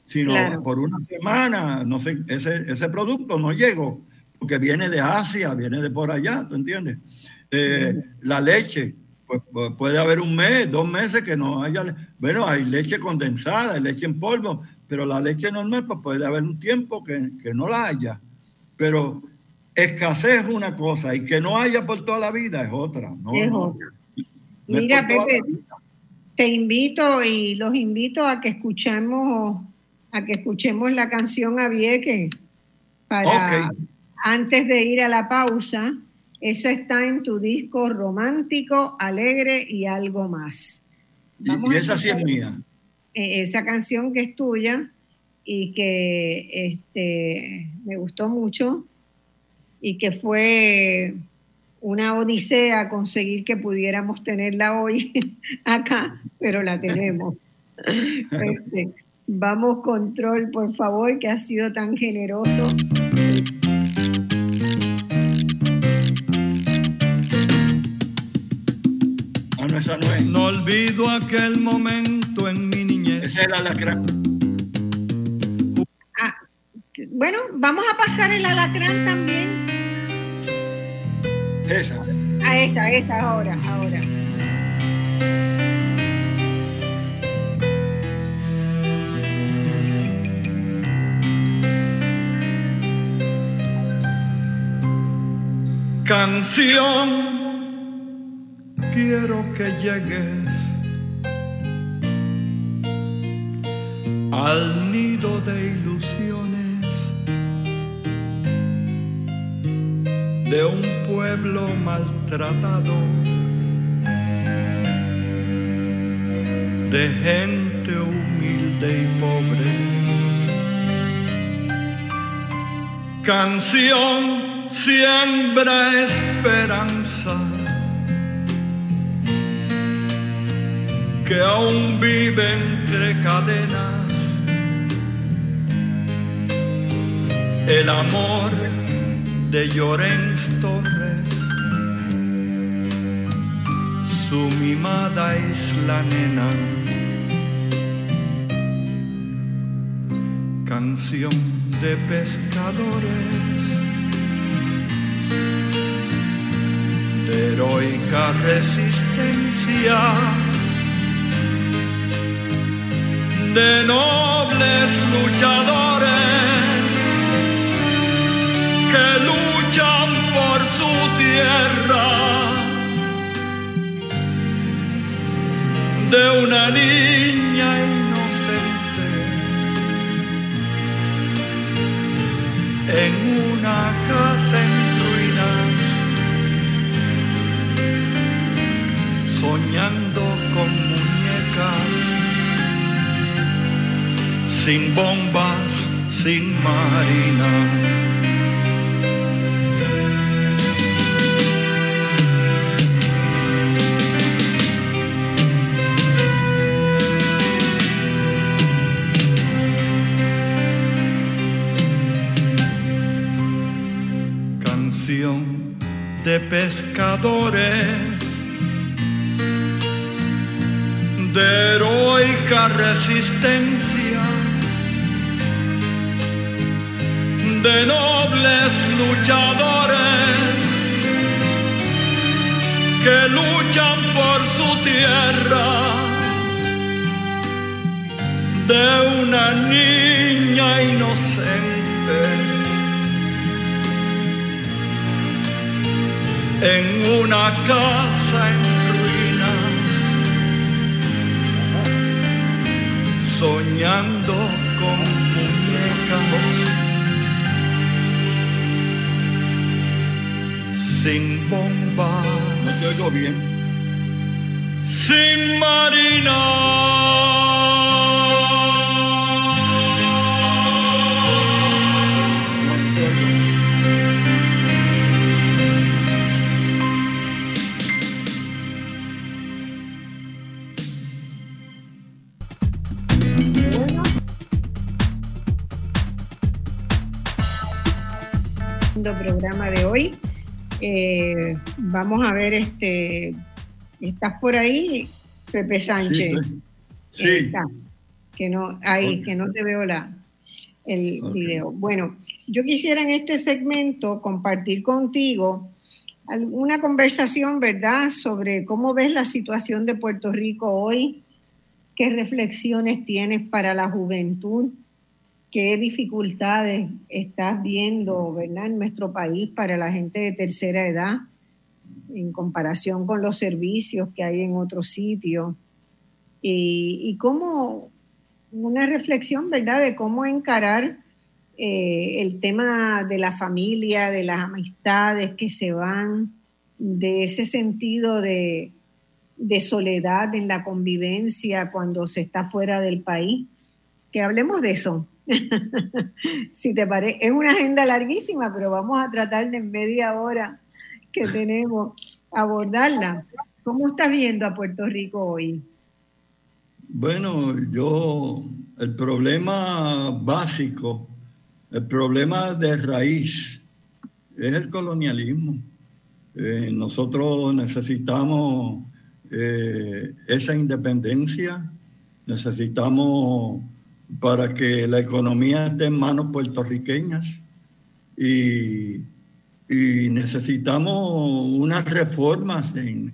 sino claro. por una semana, no sé, ese, ese producto no llegó, porque viene de Asia, viene de por allá, ¿tú entiendes? Eh. La leche, pues, puede haber un mes, dos meses que no haya, bueno, hay leche condensada, hay leche en polvo, pero la leche normal, pues puede haber un tiempo que, que no la haya, pero escasez es una cosa y que no haya por toda la vida es otra. ¿no? Es otra. No Mira, Pepe, te invito y los invito a que escuchemos a que escuchemos la canción a Vieque para okay. antes de ir a la pausa. Esa está en tu disco romántico, alegre y algo más. Vamos y, esa sí es mía. E, esa canción que es tuya y que este, me gustó mucho y que fue una odisea conseguir que pudiéramos tenerla hoy acá, pero la tenemos. Este, vamos, control, por favor, que ha sido tan generoso. Ah, no, esa no es. No olvido aquel momento en mi niñez. Esa es la alacrán. Ah, bueno, vamos a pasar el alacrán también. Esa. A esa, esa, ahora, ahora. Canción, quiero que llegues al nido de ilusiones de un pueblo maltratado, de gente humilde y pobre. Canción siembra esperanza, que aún vive entre cadenas. El amor de Llorens Torres, su mimada isla nena. Canción de pescadores. De heroica resistencia. De nobles luchadores que luchan por su tierra, de una niña inocente. En una casa en ruinas, soñando con muñecas. Sin bombas, sin marina. De pescadores de heroica resistencia de nobles luchadores que luchan por su tierra, de una niña inocente en una casa en ruinas, soñando con muñecas sin bomba. No te oigo bien. Sin marina. Eh, vamos a ver, este, ¿estás por ahí, Pepe Sánchez? Sí, sí. está. Que no, ahí, que no te veo la, el video. Bueno, yo quisiera en este segmento compartir contigo una conversación, ¿verdad?, sobre cómo ves la situación de Puerto Rico hoy, qué reflexiones tienes para la juventud, qué dificultades estás viendo, ¿verdad?, en nuestro país para la gente de tercera edad en comparación con los servicios que hay en otros sitios. Y, y cómo, una reflexión, ¿verdad?, de cómo encarar eh, el tema de la familia, de las amistades que se van, de ese sentido de, de soledad en la convivencia cuando se está fuera del país. Que hablemos de eso. si te parece, es una agenda larguísima, pero vamos a tratar de en media hora que tenemos abordarla. ¿Cómo estás viendo a Puerto Rico hoy? Bueno, yo, el problema básico, el problema de raíz es el colonialismo. Eh, nosotros necesitamos eh, esa independencia, necesitamos para que la economía esté en manos puertorriqueñas y, necesitamos unas reformas en,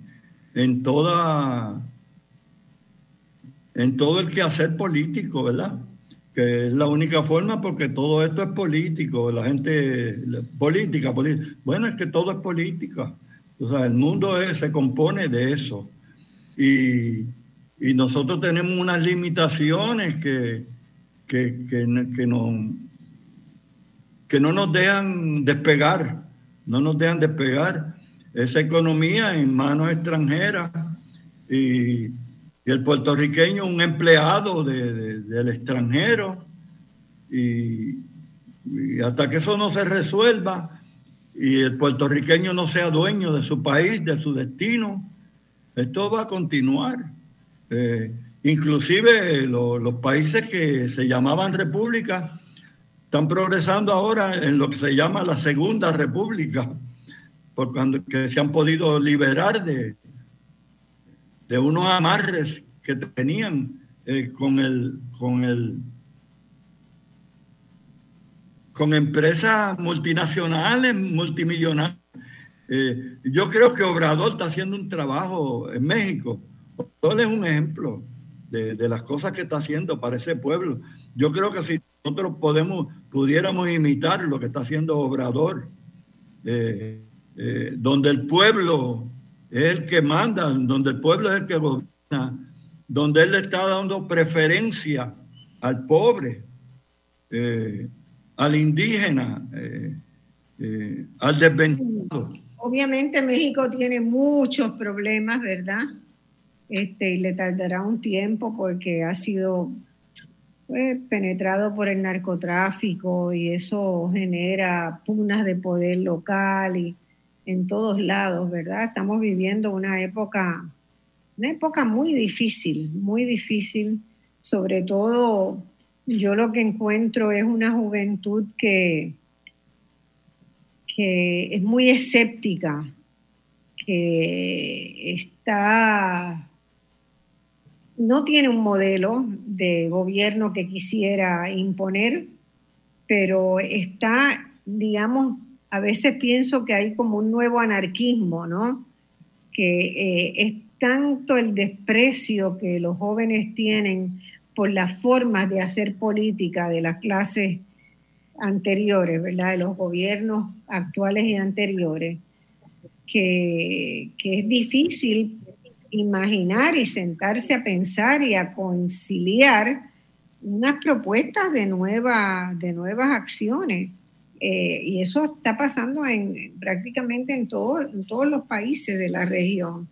en toda en todo el quehacer político, ¿verdad? Que es la única forma porque todo esto es político, la gente, política, política. Bueno, es que todo es política. O sea, el mundo es- se compone de eso. Y, y nosotros tenemos unas limitaciones que, que, que, no- que no, que no nos dejan despegar, no nos dejan despegar esa economía en manos extranjeras y, el puertorriqueño un empleado de- de- del extranjero y, Y hasta que eso no se resuelva y el puertorriqueño no sea dueño de su país, de su destino, esto va a continuar. Eh, inclusive los países que se llamaban repúblicas están progresando ahora en lo que se llama la segunda república, por cuando se han podido liberar de, de unos amarres que tenían eh, con el con el con empresas multinacionales, multimillonarias. Eh, yo creo que Obrador está haciendo un trabajo en México. Obrador es un ejemplo de, las cosas que está haciendo para ese pueblo. Yo creo que si nosotros podemos, pudiéramos imitar lo que está haciendo Obrador, eh, eh, donde el pueblo es el que manda, donde el pueblo es el que gobierna, donde él le está dando preferencia al pobre, eh, al indígena, al desventado. Obviamente México tiene muchos problemas, ¿verdad? Este, y le tardará un tiempo porque ha sido penetrado por el narcotráfico y eso genera pugnas de poder local y en todos lados, ¿verdad? Estamos viviendo una época, una época muy difícil, muy difícil, sobre todo yo lo que encuentro es una juventud que, que es muy escéptica, que está no tiene un modelo de gobierno que quisiera imponer, pero está, digamos, a veces pienso que hay como un nuevo anarquismo, ¿no? Que eh, es tanto el desprecio que los jóvenes tienen por las formas de hacer política de las clases anteriores, ¿verdad? De los gobiernos actuales y anteriores, que, que es difícil imaginar y sentarse a pensar y a conciliar unas propuestas de, nueva, de nuevas acciones. Eh, y eso está pasando en, prácticamente en, todo, en todos los países de la región.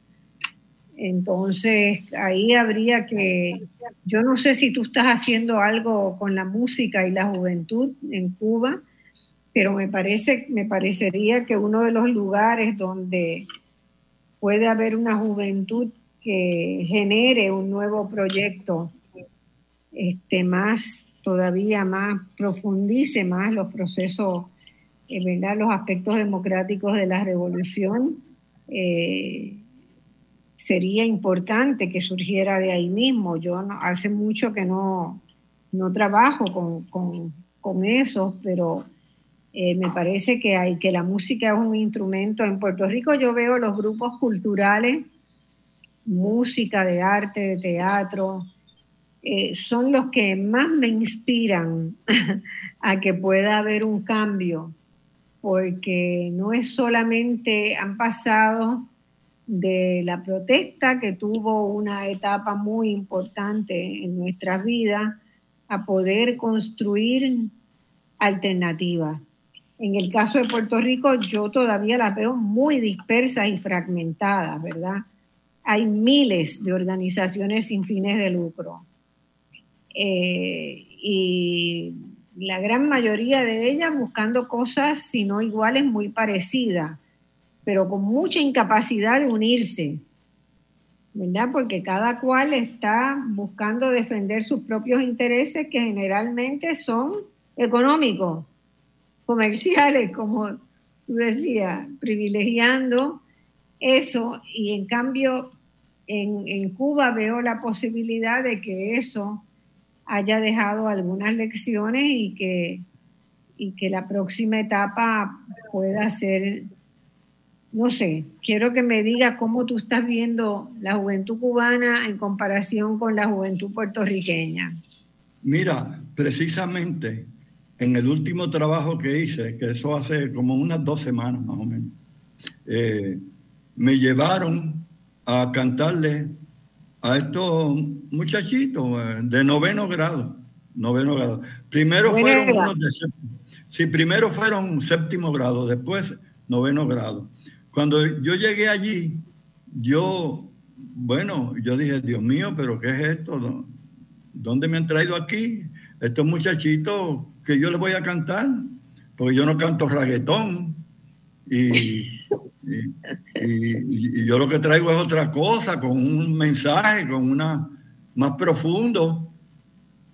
Entonces, ahí habría que, yo no sé si tú estás haciendo algo con la música y la juventud en Cuba, pero me parece, me parecería que uno de los lugares donde puede haber una juventud que genere un nuevo proyecto este, más, todavía más, profundice más los procesos, eh, ¿verdad? los aspectos democráticos de la revolución. Eh, sería importante que surgiera de ahí mismo. Yo no, hace mucho que no, no trabajo con, con, con eso, pero eh, me parece que, hay, que la música es un instrumento. En Puerto Rico yo veo los grupos culturales, música, de arte, de teatro, eh, son los que más me inspiran a que pueda haber un cambio, porque no es solamente, han pasado de la protesta que tuvo una etapa muy importante en nuestras vidas a poder construir alternativas. En el caso de Puerto Rico, yo todavía las veo muy dispersas y fragmentadas, ¿verdad? Hay miles de organizaciones sin fines de lucro. Eh, y la gran mayoría de ellas buscando cosas, si no iguales, muy parecidas, pero con mucha incapacidad de unirse, ¿verdad? Porque cada cual está buscando defender sus propios intereses que generalmente son económicos comerciales, como tú decías, privilegiando eso y en cambio en, en, Cuba veo la posibilidad de que eso haya dejado algunas lecciones y que, y que la próxima etapa pueda ser, no sé, quiero que me diga cómo tú estás viendo la juventud cubana en comparación con la juventud puertorriqueña. Mira, precisamente en el último trabajo que hice, que eso hace como unas dos semanas más o menos, eh, me llevaron a cantarle a estos muchachitos eh, de noveno grado. Noveno grado. Primero fueron unos de sí, primero fueron séptimo grado, después noveno grado. Cuando yo llegué allí, yo, bueno, yo dije, Dios mío, pero ¿qué es esto? ¿Dónde me han traído aquí? estos muchachitos que yo les voy a cantar, porque yo no canto reggaetón. Y, y, yo lo que traigo es otra cosa, con un mensaje, con una más profundo.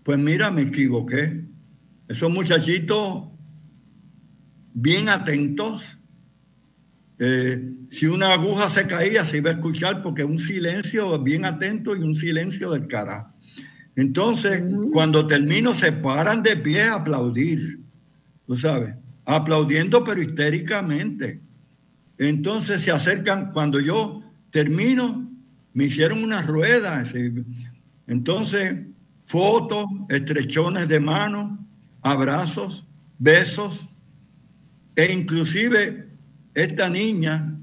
Pues mira, me equivoqué. Esos muchachitos bien atentos. Eh, si una aguja se caía, se iba a escuchar porque un silencio bien atento y un silencio del cara. Entonces, cuando termino, se paran de pie a aplaudir, tú sabes, aplaudiendo pero histéricamente. Entonces se acercan, cuando yo termino, me hicieron una rueda. Entonces, fotos, estrechones de mano, abrazos, besos, e inclusive esta niña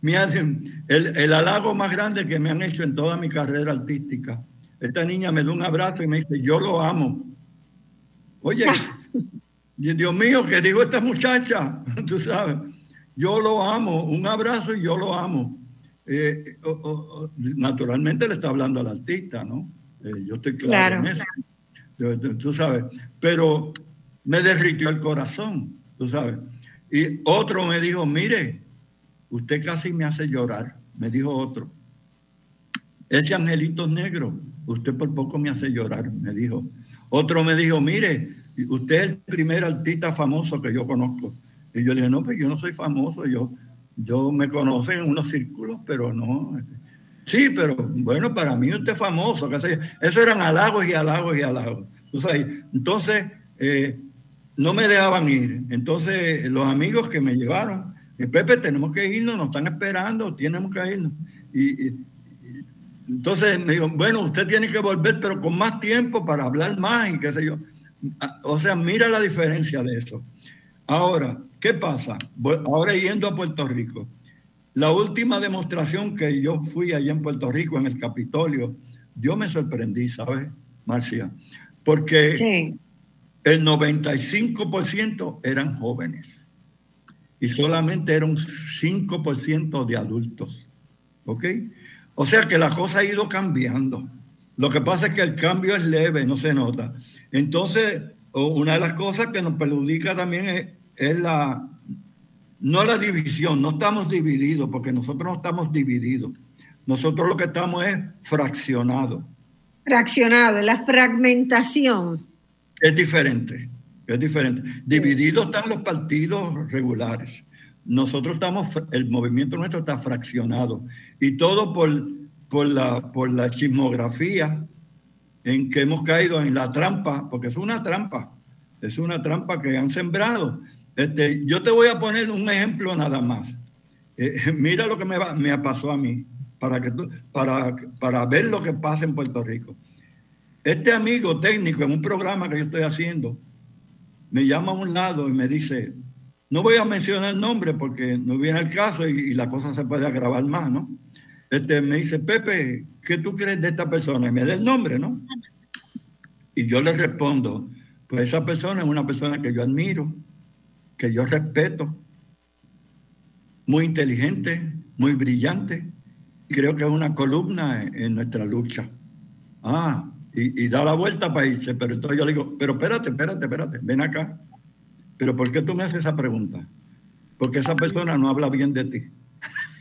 me hacen el, el halago más grande que me han hecho en toda mi carrera artística esta niña me da un abrazo y me dice, yo lo amo. Oye, Dios mío, ¿qué dijo esta muchacha? Tú sabes, yo lo amo, un abrazo y yo lo amo. Eh, naturalmente le está hablando al artista, ¿no? Eh, yo estoy claro, en eso. Tú sabes, pero me derritió el corazón, tú sabes. Y otro me dijo, mire, usted casi me hace llorar, me dijo otro. Ese angelito negro usted por poco me hace llorar, me dijo. Otro me dijo, mire, usted es el primer artista famoso que yo conozco. Y yo le dije, no, pues yo no soy famoso, yo, yo me conocen en unos círculos, pero no. Sí, pero bueno, para mí usted es famoso. Eso eran halagos y halagos y halagos. Entonces, eh, no me dejaban ir. Entonces, los amigos que me llevaron, Pepe, tenemos que irnos, nos están esperando, tenemos que irnos. y, entonces me dijo, bueno, usted tiene que volver, pero con más tiempo para hablar más y qué sé yo. O sea, mira la diferencia de eso. Ahora, ¿qué pasa? Ahora yendo a Puerto Rico. La última demostración que yo fui allá en Puerto Rico, en el Capitolio, yo me sorprendí, ¿sabes, Marcia? Porque el 95% eran jóvenes y solamente era un 5% de adultos. ¿Ok? O sea que la cosa ha ido cambiando. Lo que pasa es que el cambio es leve, no se nota. Entonces, una de las cosas que nos perjudica también es, la, no la división, no estamos divididos, porque nosotros no estamos divididos. Nosotros lo que estamos es fraccionados. Fraccionado, la fragmentación. Es diferente, es diferente. Divididos están los partidos regulares. Nosotros estamos, el movimiento nuestro está fraccionado y todo por, por, la, por la chismografía en que hemos caído en la trampa, porque es una trampa, es una trampa que han sembrado. Este, yo te voy a poner un ejemplo nada más. Eh, mira lo que me, me pasó a mí, para, que para, para ver lo que pasa en Puerto Rico. Este amigo técnico en un programa que yo estoy haciendo, me llama a un lado y me dice, no voy a mencionar el nombre porque no viene el caso y, la cosa se puede agravar más, ¿no? Este, me dice, Pepe, ¿qué tú crees de esta persona? Y me da el nombre, ¿no? Y yo le respondo, pues esa persona es una persona que yo admiro, que yo respeto, muy inteligente, muy brillante, y creo que es una columna en, nuestra lucha. Ah, y, y, da la vuelta para irse, pero entonces yo le digo, pero espérate, espérate, espérate, ven acá. Pero ¿por qué tú me haces esa pregunta? Porque esa persona no habla bien de ti.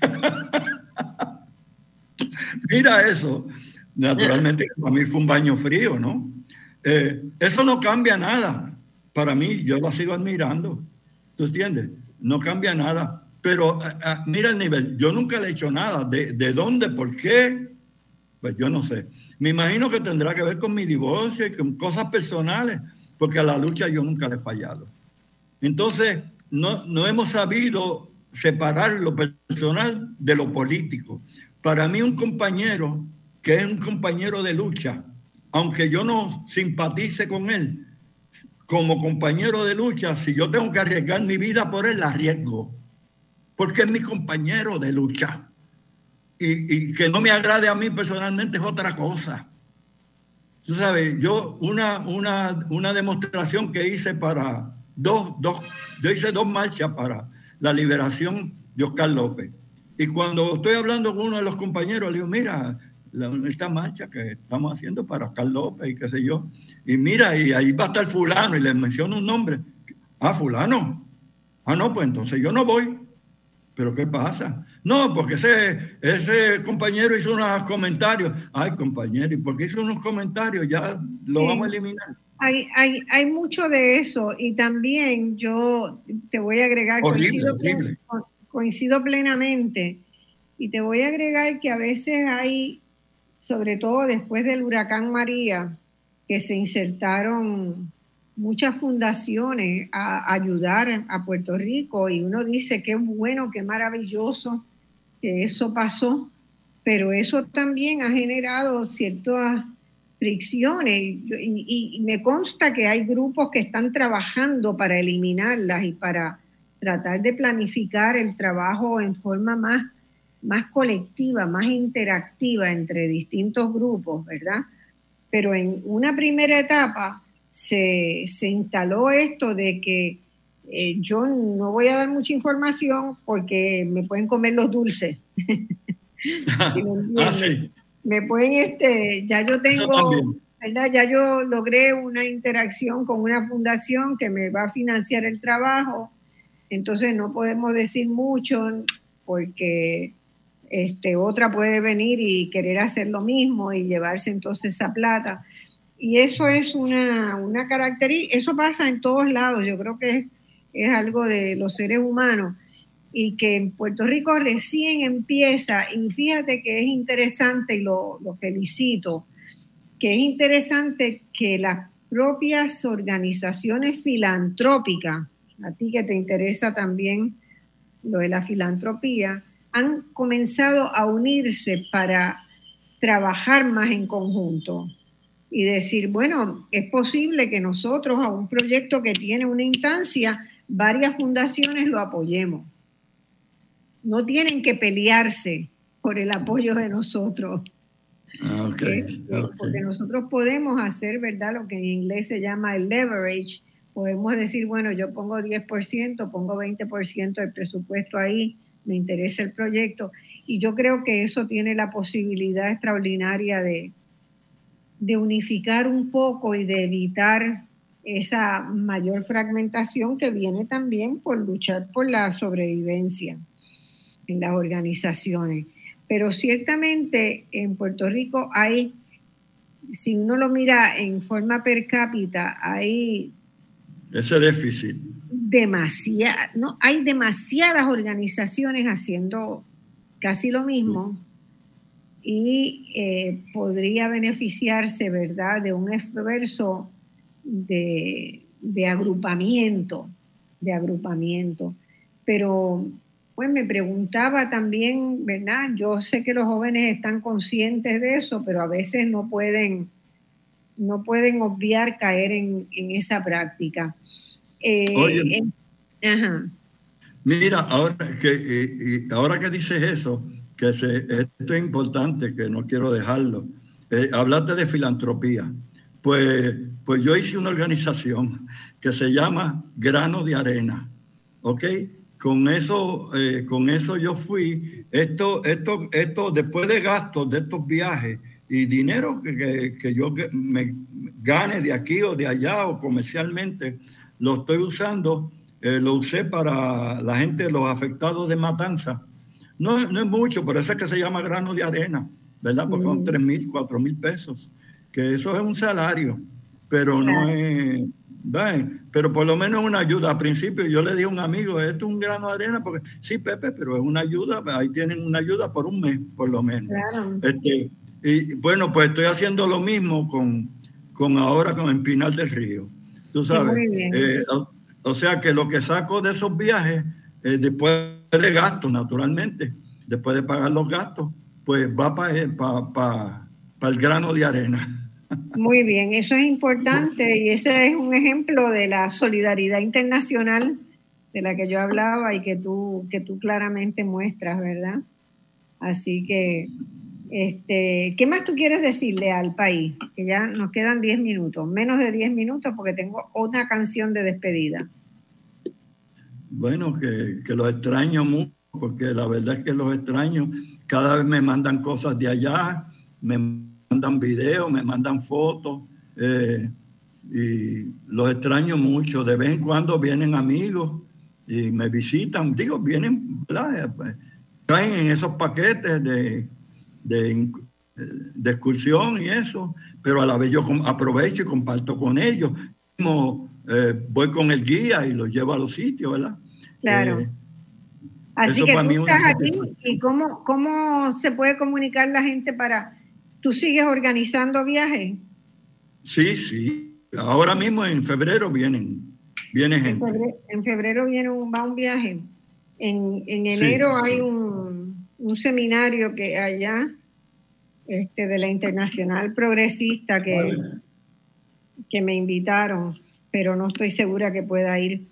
Mira eso. Naturalmente, para mí fue un baño frío, ¿no? Eh, eso no cambia nada. Para mí, yo la sigo admirando. ¿Tú entiendes? No cambia nada. Pero eh, eh, mira el nivel. Yo nunca le he hecho nada. ¿De, ¿De dónde? ¿Por qué? Pues yo no sé. Me imagino que tendrá que ver con mi divorcio y con cosas personales, porque a la lucha yo nunca le he fallado. Entonces, no, no hemos sabido separar lo personal de lo político. Para mí un compañero que es un compañero de lucha, aunque yo no simpatice con él, como compañero de lucha, si yo tengo que arriesgar mi vida por él, la arriesgo, porque es mi compañero de lucha. Y, y, que no me agrade a mí personalmente es otra cosa. Tú sabes, yo una, una, una demostración que hice para, dos, dos, yo hice dos marchas para la liberación de Oscar López. Y cuando estoy hablando con uno de los compañeros, le digo, mira, esta marcha que estamos haciendo para Oscar López y qué sé yo. Y mira, y ahí va a estar fulano y le menciono un nombre. Ah, fulano. Ah, no, pues entonces yo no voy. ¿Pero qué pasa? No, porque ese, ese compañero hizo unos comentarios. Ay, compañero, ¿y por qué hizo unos comentarios? Ya lo vamos a eliminar. Hay, hay, hay, mucho de eso y también yo te voy a agregar, coincido, coincido plenamente, y te voy a agregar que a veces hay, sobre todo después del huracán María, que se insertaron muchas fundaciones a ayudar a Puerto Rico y uno dice qué bueno, qué maravilloso que eso pasó, pero eso también ha generado ciertas fricciones y, me consta que hay grupos que están trabajando para eliminarlas y para tratar de planificar el trabajo en forma más, más colectiva, más interactiva entre distintos grupos, ¿verdad? Pero en una primera etapa se, instaló esto de que eh, yo no voy a dar mucha información porque me pueden comer los dulces. ah, me pueden, este, ya yo tengo, ¿verdad? Ya yo logré una interacción con una fundación que me va a financiar el trabajo, entonces no podemos decir mucho porque este, otra puede venir y querer hacer lo mismo y llevarse entonces esa plata. Y eso es una, una característica, eso pasa en todos lados, yo creo que es, es algo de los seres humanos y que en Puerto Rico recién empieza, y fíjate que es interesante y lo, felicito, que es interesante que las propias organizaciones filantrópicas, a ti que te interesa también lo de la filantropía, han comenzado a unirse para trabajar más en conjunto y decir, bueno, es posible que nosotros a un proyecto que tiene una instancia, varias fundaciones lo apoyemos no tienen que pelearse por el apoyo de nosotros. Ah, eh, porque nosotros podemos hacer, ¿verdad? Lo que en inglés se llama el leverage. Podemos decir, bueno, yo pongo 10%, pongo 20% del presupuesto ahí, me interesa el proyecto. Y yo creo que eso tiene la posibilidad extraordinaria de, de unificar un poco y de evitar esa mayor fragmentación que viene también por luchar por la sobrevivencia en las organizaciones. Pero ciertamente en Puerto Rico hay, si uno lo mira en forma per cápita, hay... Ese déficit. Demasiada, no, hay demasiadas organizaciones haciendo casi lo mismo y eh, podría beneficiarse, ¿verdad?, de un esfuerzo de, de agrupamiento, de agrupamiento. Pero pues me preguntaba también, ¿verdad? Yo sé que los jóvenes están conscientes de eso, pero a veces no pueden, no pueden obviar caer en, esa práctica. Eh, Oye, Mira, ahora que, ahora que dices eso, que esto es importante, que no quiero dejarlo. Eh, hablaste de filantropía. Pues, pues yo hice una organización que se llama Grano de Arena, ¿ok? Con eso, eh, con eso yo fui. Esto, esto, esto, después de gastos de estos viajes y dinero que, que, yo me gane de aquí o de allá o comercialmente, lo estoy usando, eh, lo usé para la gente, los afectados de matanza. No, no es mucho, por eso es que se llama grano de arena, ¿verdad? Porque son 3 mm. mil, 4 mil pesos, que eso es un salario, pero no es pero por lo menos una ayuda. Al principio yo le dije a un amigo, esto es un grano de arena, porque sí, Pepe, pero es una ayuda, ahí tienen una ayuda por un mes, por lo menos. Este, y bueno, pues estoy haciendo lo mismo con, con ahora con el Pinal del Río. Tú sabes. Eh, o, sea que lo que saco de esos viajes, eh, después de gastos, naturalmente, después de pagar los gastos, pues va para el grano de arena. Muy bien, eso es importante y ese es un ejemplo de la solidaridad internacional de la que yo hablaba y que tú, que tú claramente muestras, ¿verdad? Así que, este, ¿qué más tú quieres decirle al país? Que ya nos quedan 10 minutos, menos de 10 minutos porque tengo otra canción de despedida. Bueno, que, que los extraño mucho, porque la verdad es que los extraño. Cada vez me mandan cosas de allá me mandan videos, me mandan fotos. Eh, y los extraño mucho. De vez en cuando vienen amigos y me visitan. Digo, vienen, ¿verdad? caen en esos paquetes de, de, de, excursión y eso, pero a la vez yo aprovecho y comparto con ellos. Como, eh, voy con el guía y los llevo a los sitios, ¿verdad? Claro. Eh, Así que tú estás aquí y cómo, cómo se puede comunicar la gente para... ¿Tú sigues organizando viajes? Sí, sí. Ahora mismo en febrero vienen, viene gente. En febrero, viene un, va un viaje. En, en enero hay un, un, seminario que allá este, de la Internacional Progresista que, que me invitaron, pero no estoy segura que pueda ir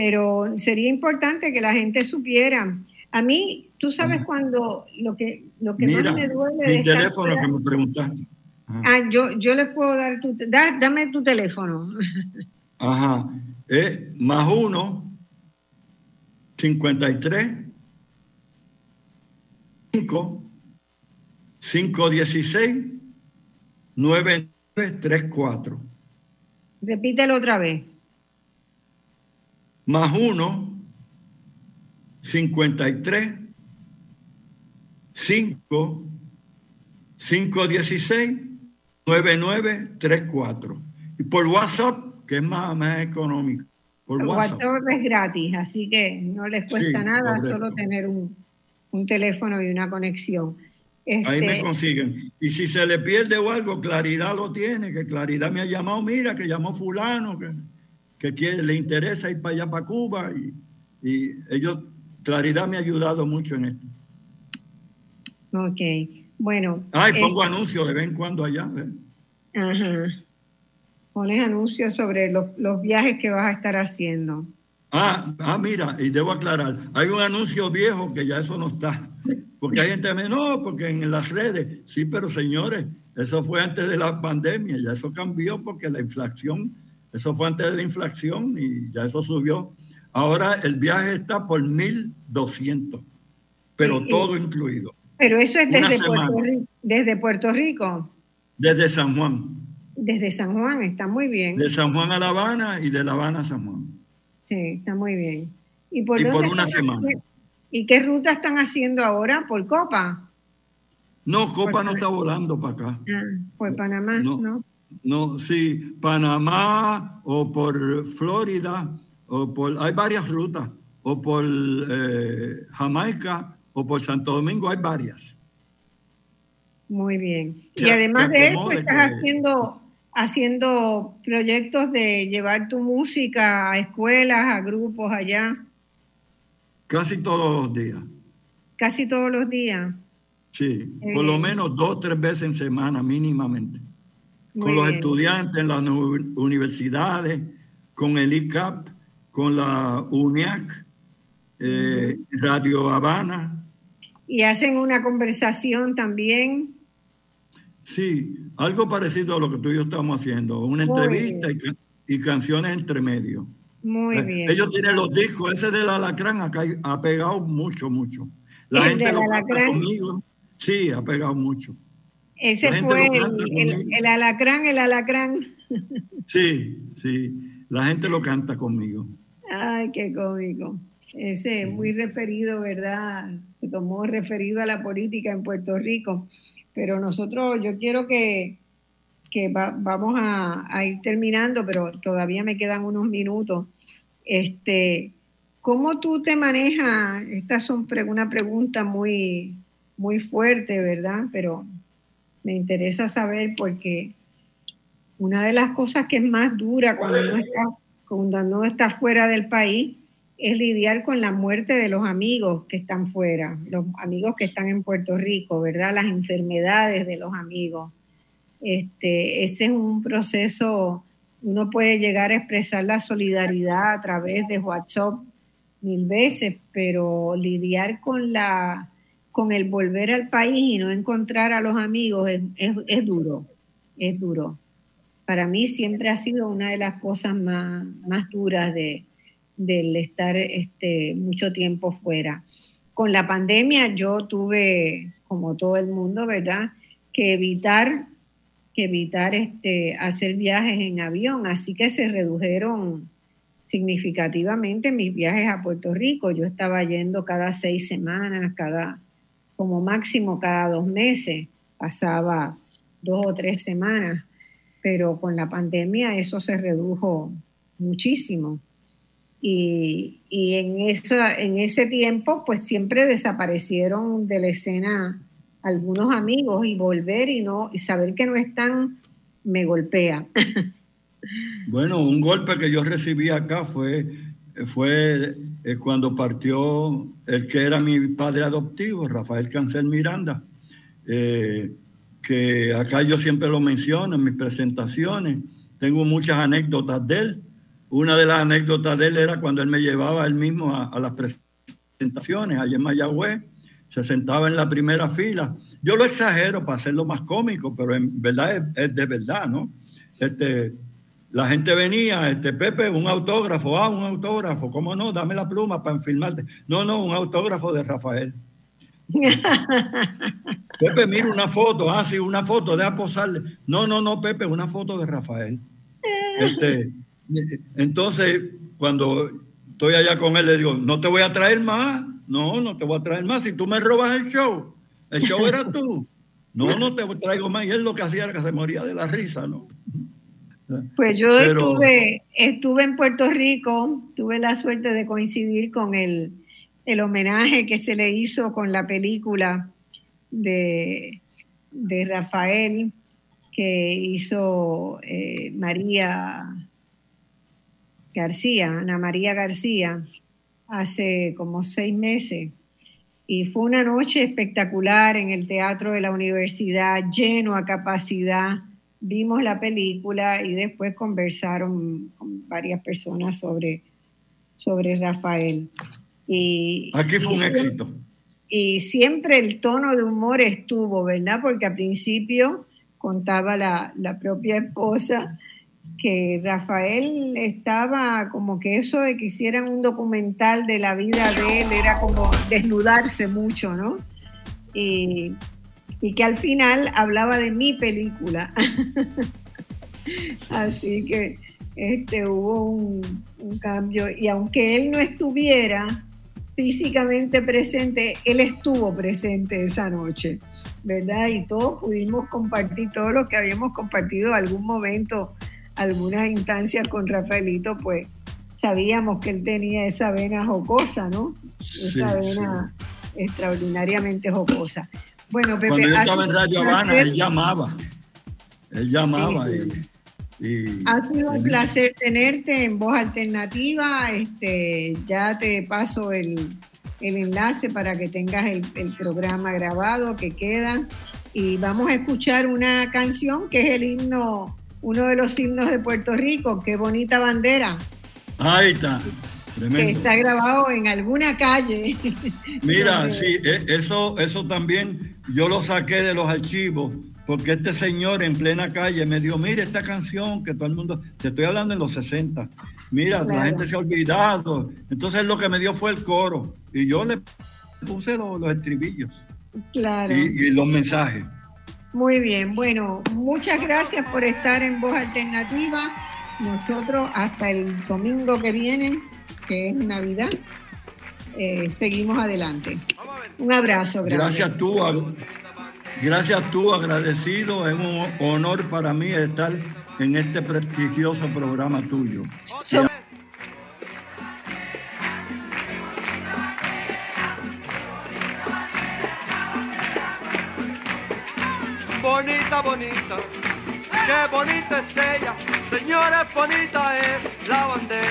pero sería importante que la gente supiera. A mí, tú sabes cuando lo que, lo que más me duele... Mi teléfono que me preguntaste. Ah, yo, yo le puedo dar tu... dame tu teléfono. Ajá. Es más uno, 53, 5, 516, 9934. Repítelo otra vez más 1, 53, 5, 516, 9934. Y por WhatsApp, que es más, más económico. Por WhatsApp. es gratis, así que no les cuesta nada solo tener un, un, teléfono y una conexión. Ahí me este, consiguen. Y si se le pierde o algo, Claridad lo tiene, que Claridad me ha llamado, mira, que llamó fulano, que que le interesa ir para allá, para Cuba, y, y, ellos, Claridad me ha ayudado mucho en esto. Ok, bueno. Ay, eh, pongo anuncios de vez en cuando allá. Ajá. Pones anuncios sobre los, los, viajes que vas a estar haciendo. Ah, ah, mira, y debo aclarar, hay un anuncio viejo que ya eso no está. Porque hay gente que me no, porque en las redes, sí, pero señores, eso fue antes de la pandemia, ya eso cambió porque la inflación eso fue antes de la inflación y ya eso subió. Ahora el viaje está por 1.200, pero todo incluido. Pero eso es desde Puerto, Rico, desde Puerto Rico. Desde San Juan. Desde San Juan, está muy bien. De San Juan a La Habana y de La Habana a San Juan. Sí, está muy bien. ¿Y por, una semana. ¿Y qué ruta están haciendo ahora? ¿Por Copa? No, Copa no está volando para acá. Ah, por Panamá, ¿no? No, sí, Panamá o por Florida, o por, hay varias rutas, o por eh, Jamaica o por Santo Domingo, hay varias. Muy bien. Y además de eso, estás haciendo, haciendo proyectos de llevar tu música a escuelas, a grupos allá. Casi todos los días. Casi todos los días. Sí, por lo menos dos, tres veces en semana mínimamente con los estudiantes en las universidades, con el ICAP, con la UNIAC, eh, Radio Habana. ¿Y hacen una conversación también? Sí, algo parecido a lo que tú y yo estamos haciendo, una entrevista y, canciones entre medio. Muy eh, bien. Ellos tienen los discos, ese del alacrán acá ha pegado mucho, mucho. La gente lo canta conmigo. Sí, ha pegado mucho. Ese fue el, alacrán, el alacrán. Sí, sí, la gente lo canta conmigo. Ay, qué cómico. Ese muy referido, ¿verdad? Se tomó referido a la política en Puerto Rico. Pero nosotros, yo quiero que, que vamos a, a, ir terminando, pero todavía me quedan unos minutos. Este, ¿Cómo tú te manejas? Estas son una pregunta muy, muy fuerte, ¿verdad? Pero me interesa saber porque una de las cosas que es más dura cuando no está, cuando no está fuera del país es lidiar con la muerte de los amigos que están fuera, los amigos que están en Puerto Rico, ¿verdad? Las enfermedades de los amigos. Este, ese es un proceso, uno puede llegar a expresar la solidaridad a través de WhatsApp mil veces, pero lidiar con la con el volver al país y no encontrar a los amigos es, duro, es duro. Para mí siempre ha sido una de las cosas más, más duras de, del estar este, mucho tiempo fuera. Con la pandemia yo tuve, como todo el mundo, ¿verdad? que evitar que evitar este, hacer viajes en avión, así que se redujeron significativamente mis viajes a Puerto Rico. Yo estaba yendo cada seis semanas, cada, como máximo cada dos meses, pasaba dos o tres semanas, pero con la pandemia eso se redujo muchísimo. Y, y en, eso, en ese tiempo, pues siempre desaparecieron de la escena algunos amigos y volver y no y saber que no están me golpea. Bueno, un golpe que yo recibí acá fue, fue eh, cuando partió el que era mi padre adoptivo, Rafael Cancel Miranda, eh, acá yo siempre lo menciono en mis presentaciones. Tengo muchas anécdotas de él. Una de las anécdotas de él era cuando él me llevaba él mismo a, a las presentaciones allá en Mayagüez se sentaba en la primera fila. Yo lo exagero para hacerlo más cómico, pero en verdad es, de verdad, ¿no? Este, la gente venía, este, Pepe, un autógrafo, ah, un autógrafo, ¿cómo no? Dame la pluma para filmarte. No, no, un autógrafo de Rafael. Pepe, mira una foto, ah, sí, una foto, deja posarle. No, no, no, Pepe, una foto de Rafael. Este, entonces, cuando estoy allá con él, le digo, no te voy a traer más. No, no te voy a traer más. Si tú me robas el show, el show era tú. No, no te traigo más. Y él lo que hacía era que se moría de la risa, ¿no? Pues yo estuve, estuve en Puerto Rico, tuve la suerte de coincidir con el, el homenaje que se le hizo con la película de, de Rafael que hizo eh, María García, Ana María García, hace como seis meses. Y fue una noche espectacular en el Teatro de la Universidad, lleno a capacidad. Vimos la película y después conversaron con varias personas sobre, sobre Rafael. Y, Aquí fue un éxito. Y siempre el tono de humor estuvo, ¿verdad? Porque al principio contaba la, la propia esposa que Rafael estaba como que eso de que hicieran un documental de la vida de él era como desnudarse mucho, ¿no? Y, que al final hablaba de mi película. Así que este, hubo un, un, cambio y aunque él no estuviera físicamente presente, él estuvo presente esa noche, ¿verdad? Y todos pudimos compartir todo lo que habíamos compartido algún momento algunas instancias con Rafaelito, pues sabíamos que él tenía esa vena jocosa, ¿no? Esa vena extraordinariamente jocosa. Bueno, Pepe, Cuando yo estaba en Radio Habana, él llamaba. Él llamaba. Y, ha sido un placer tenerte en Voz Alternativa. Este, ya te paso el, el enlace para que tengas el, el, programa grabado que queda. Y vamos a escuchar una canción que es el himno uno de los himnos de Puerto Rico, qué bonita bandera. Ahí está. Tremendo. Que está grabado en alguna calle. Mira, sí, e, eso, eso también yo lo saqué de los archivos, porque este señor en plena calle me dijo, mira esta canción que todo el mundo, te estoy hablando en los 60, mira, la gente se ha olvidado. Entonces lo que me dio fue el coro y yo le puse los, los estribillos claro. y, y los mensajes. Muy bien, bueno, muchas gracias por estar en Voz Alternativa. Nosotros hasta el domingo que viene, que es Navidad, eh, seguimos adelante. Un abrazo. Gracias, gracias tú, gracias tú, agradecido. Es un honor para mí estar en este prestigioso programa tuyo. Bonita, bonita, qué bonita es ella, señora, bonita es la bandera.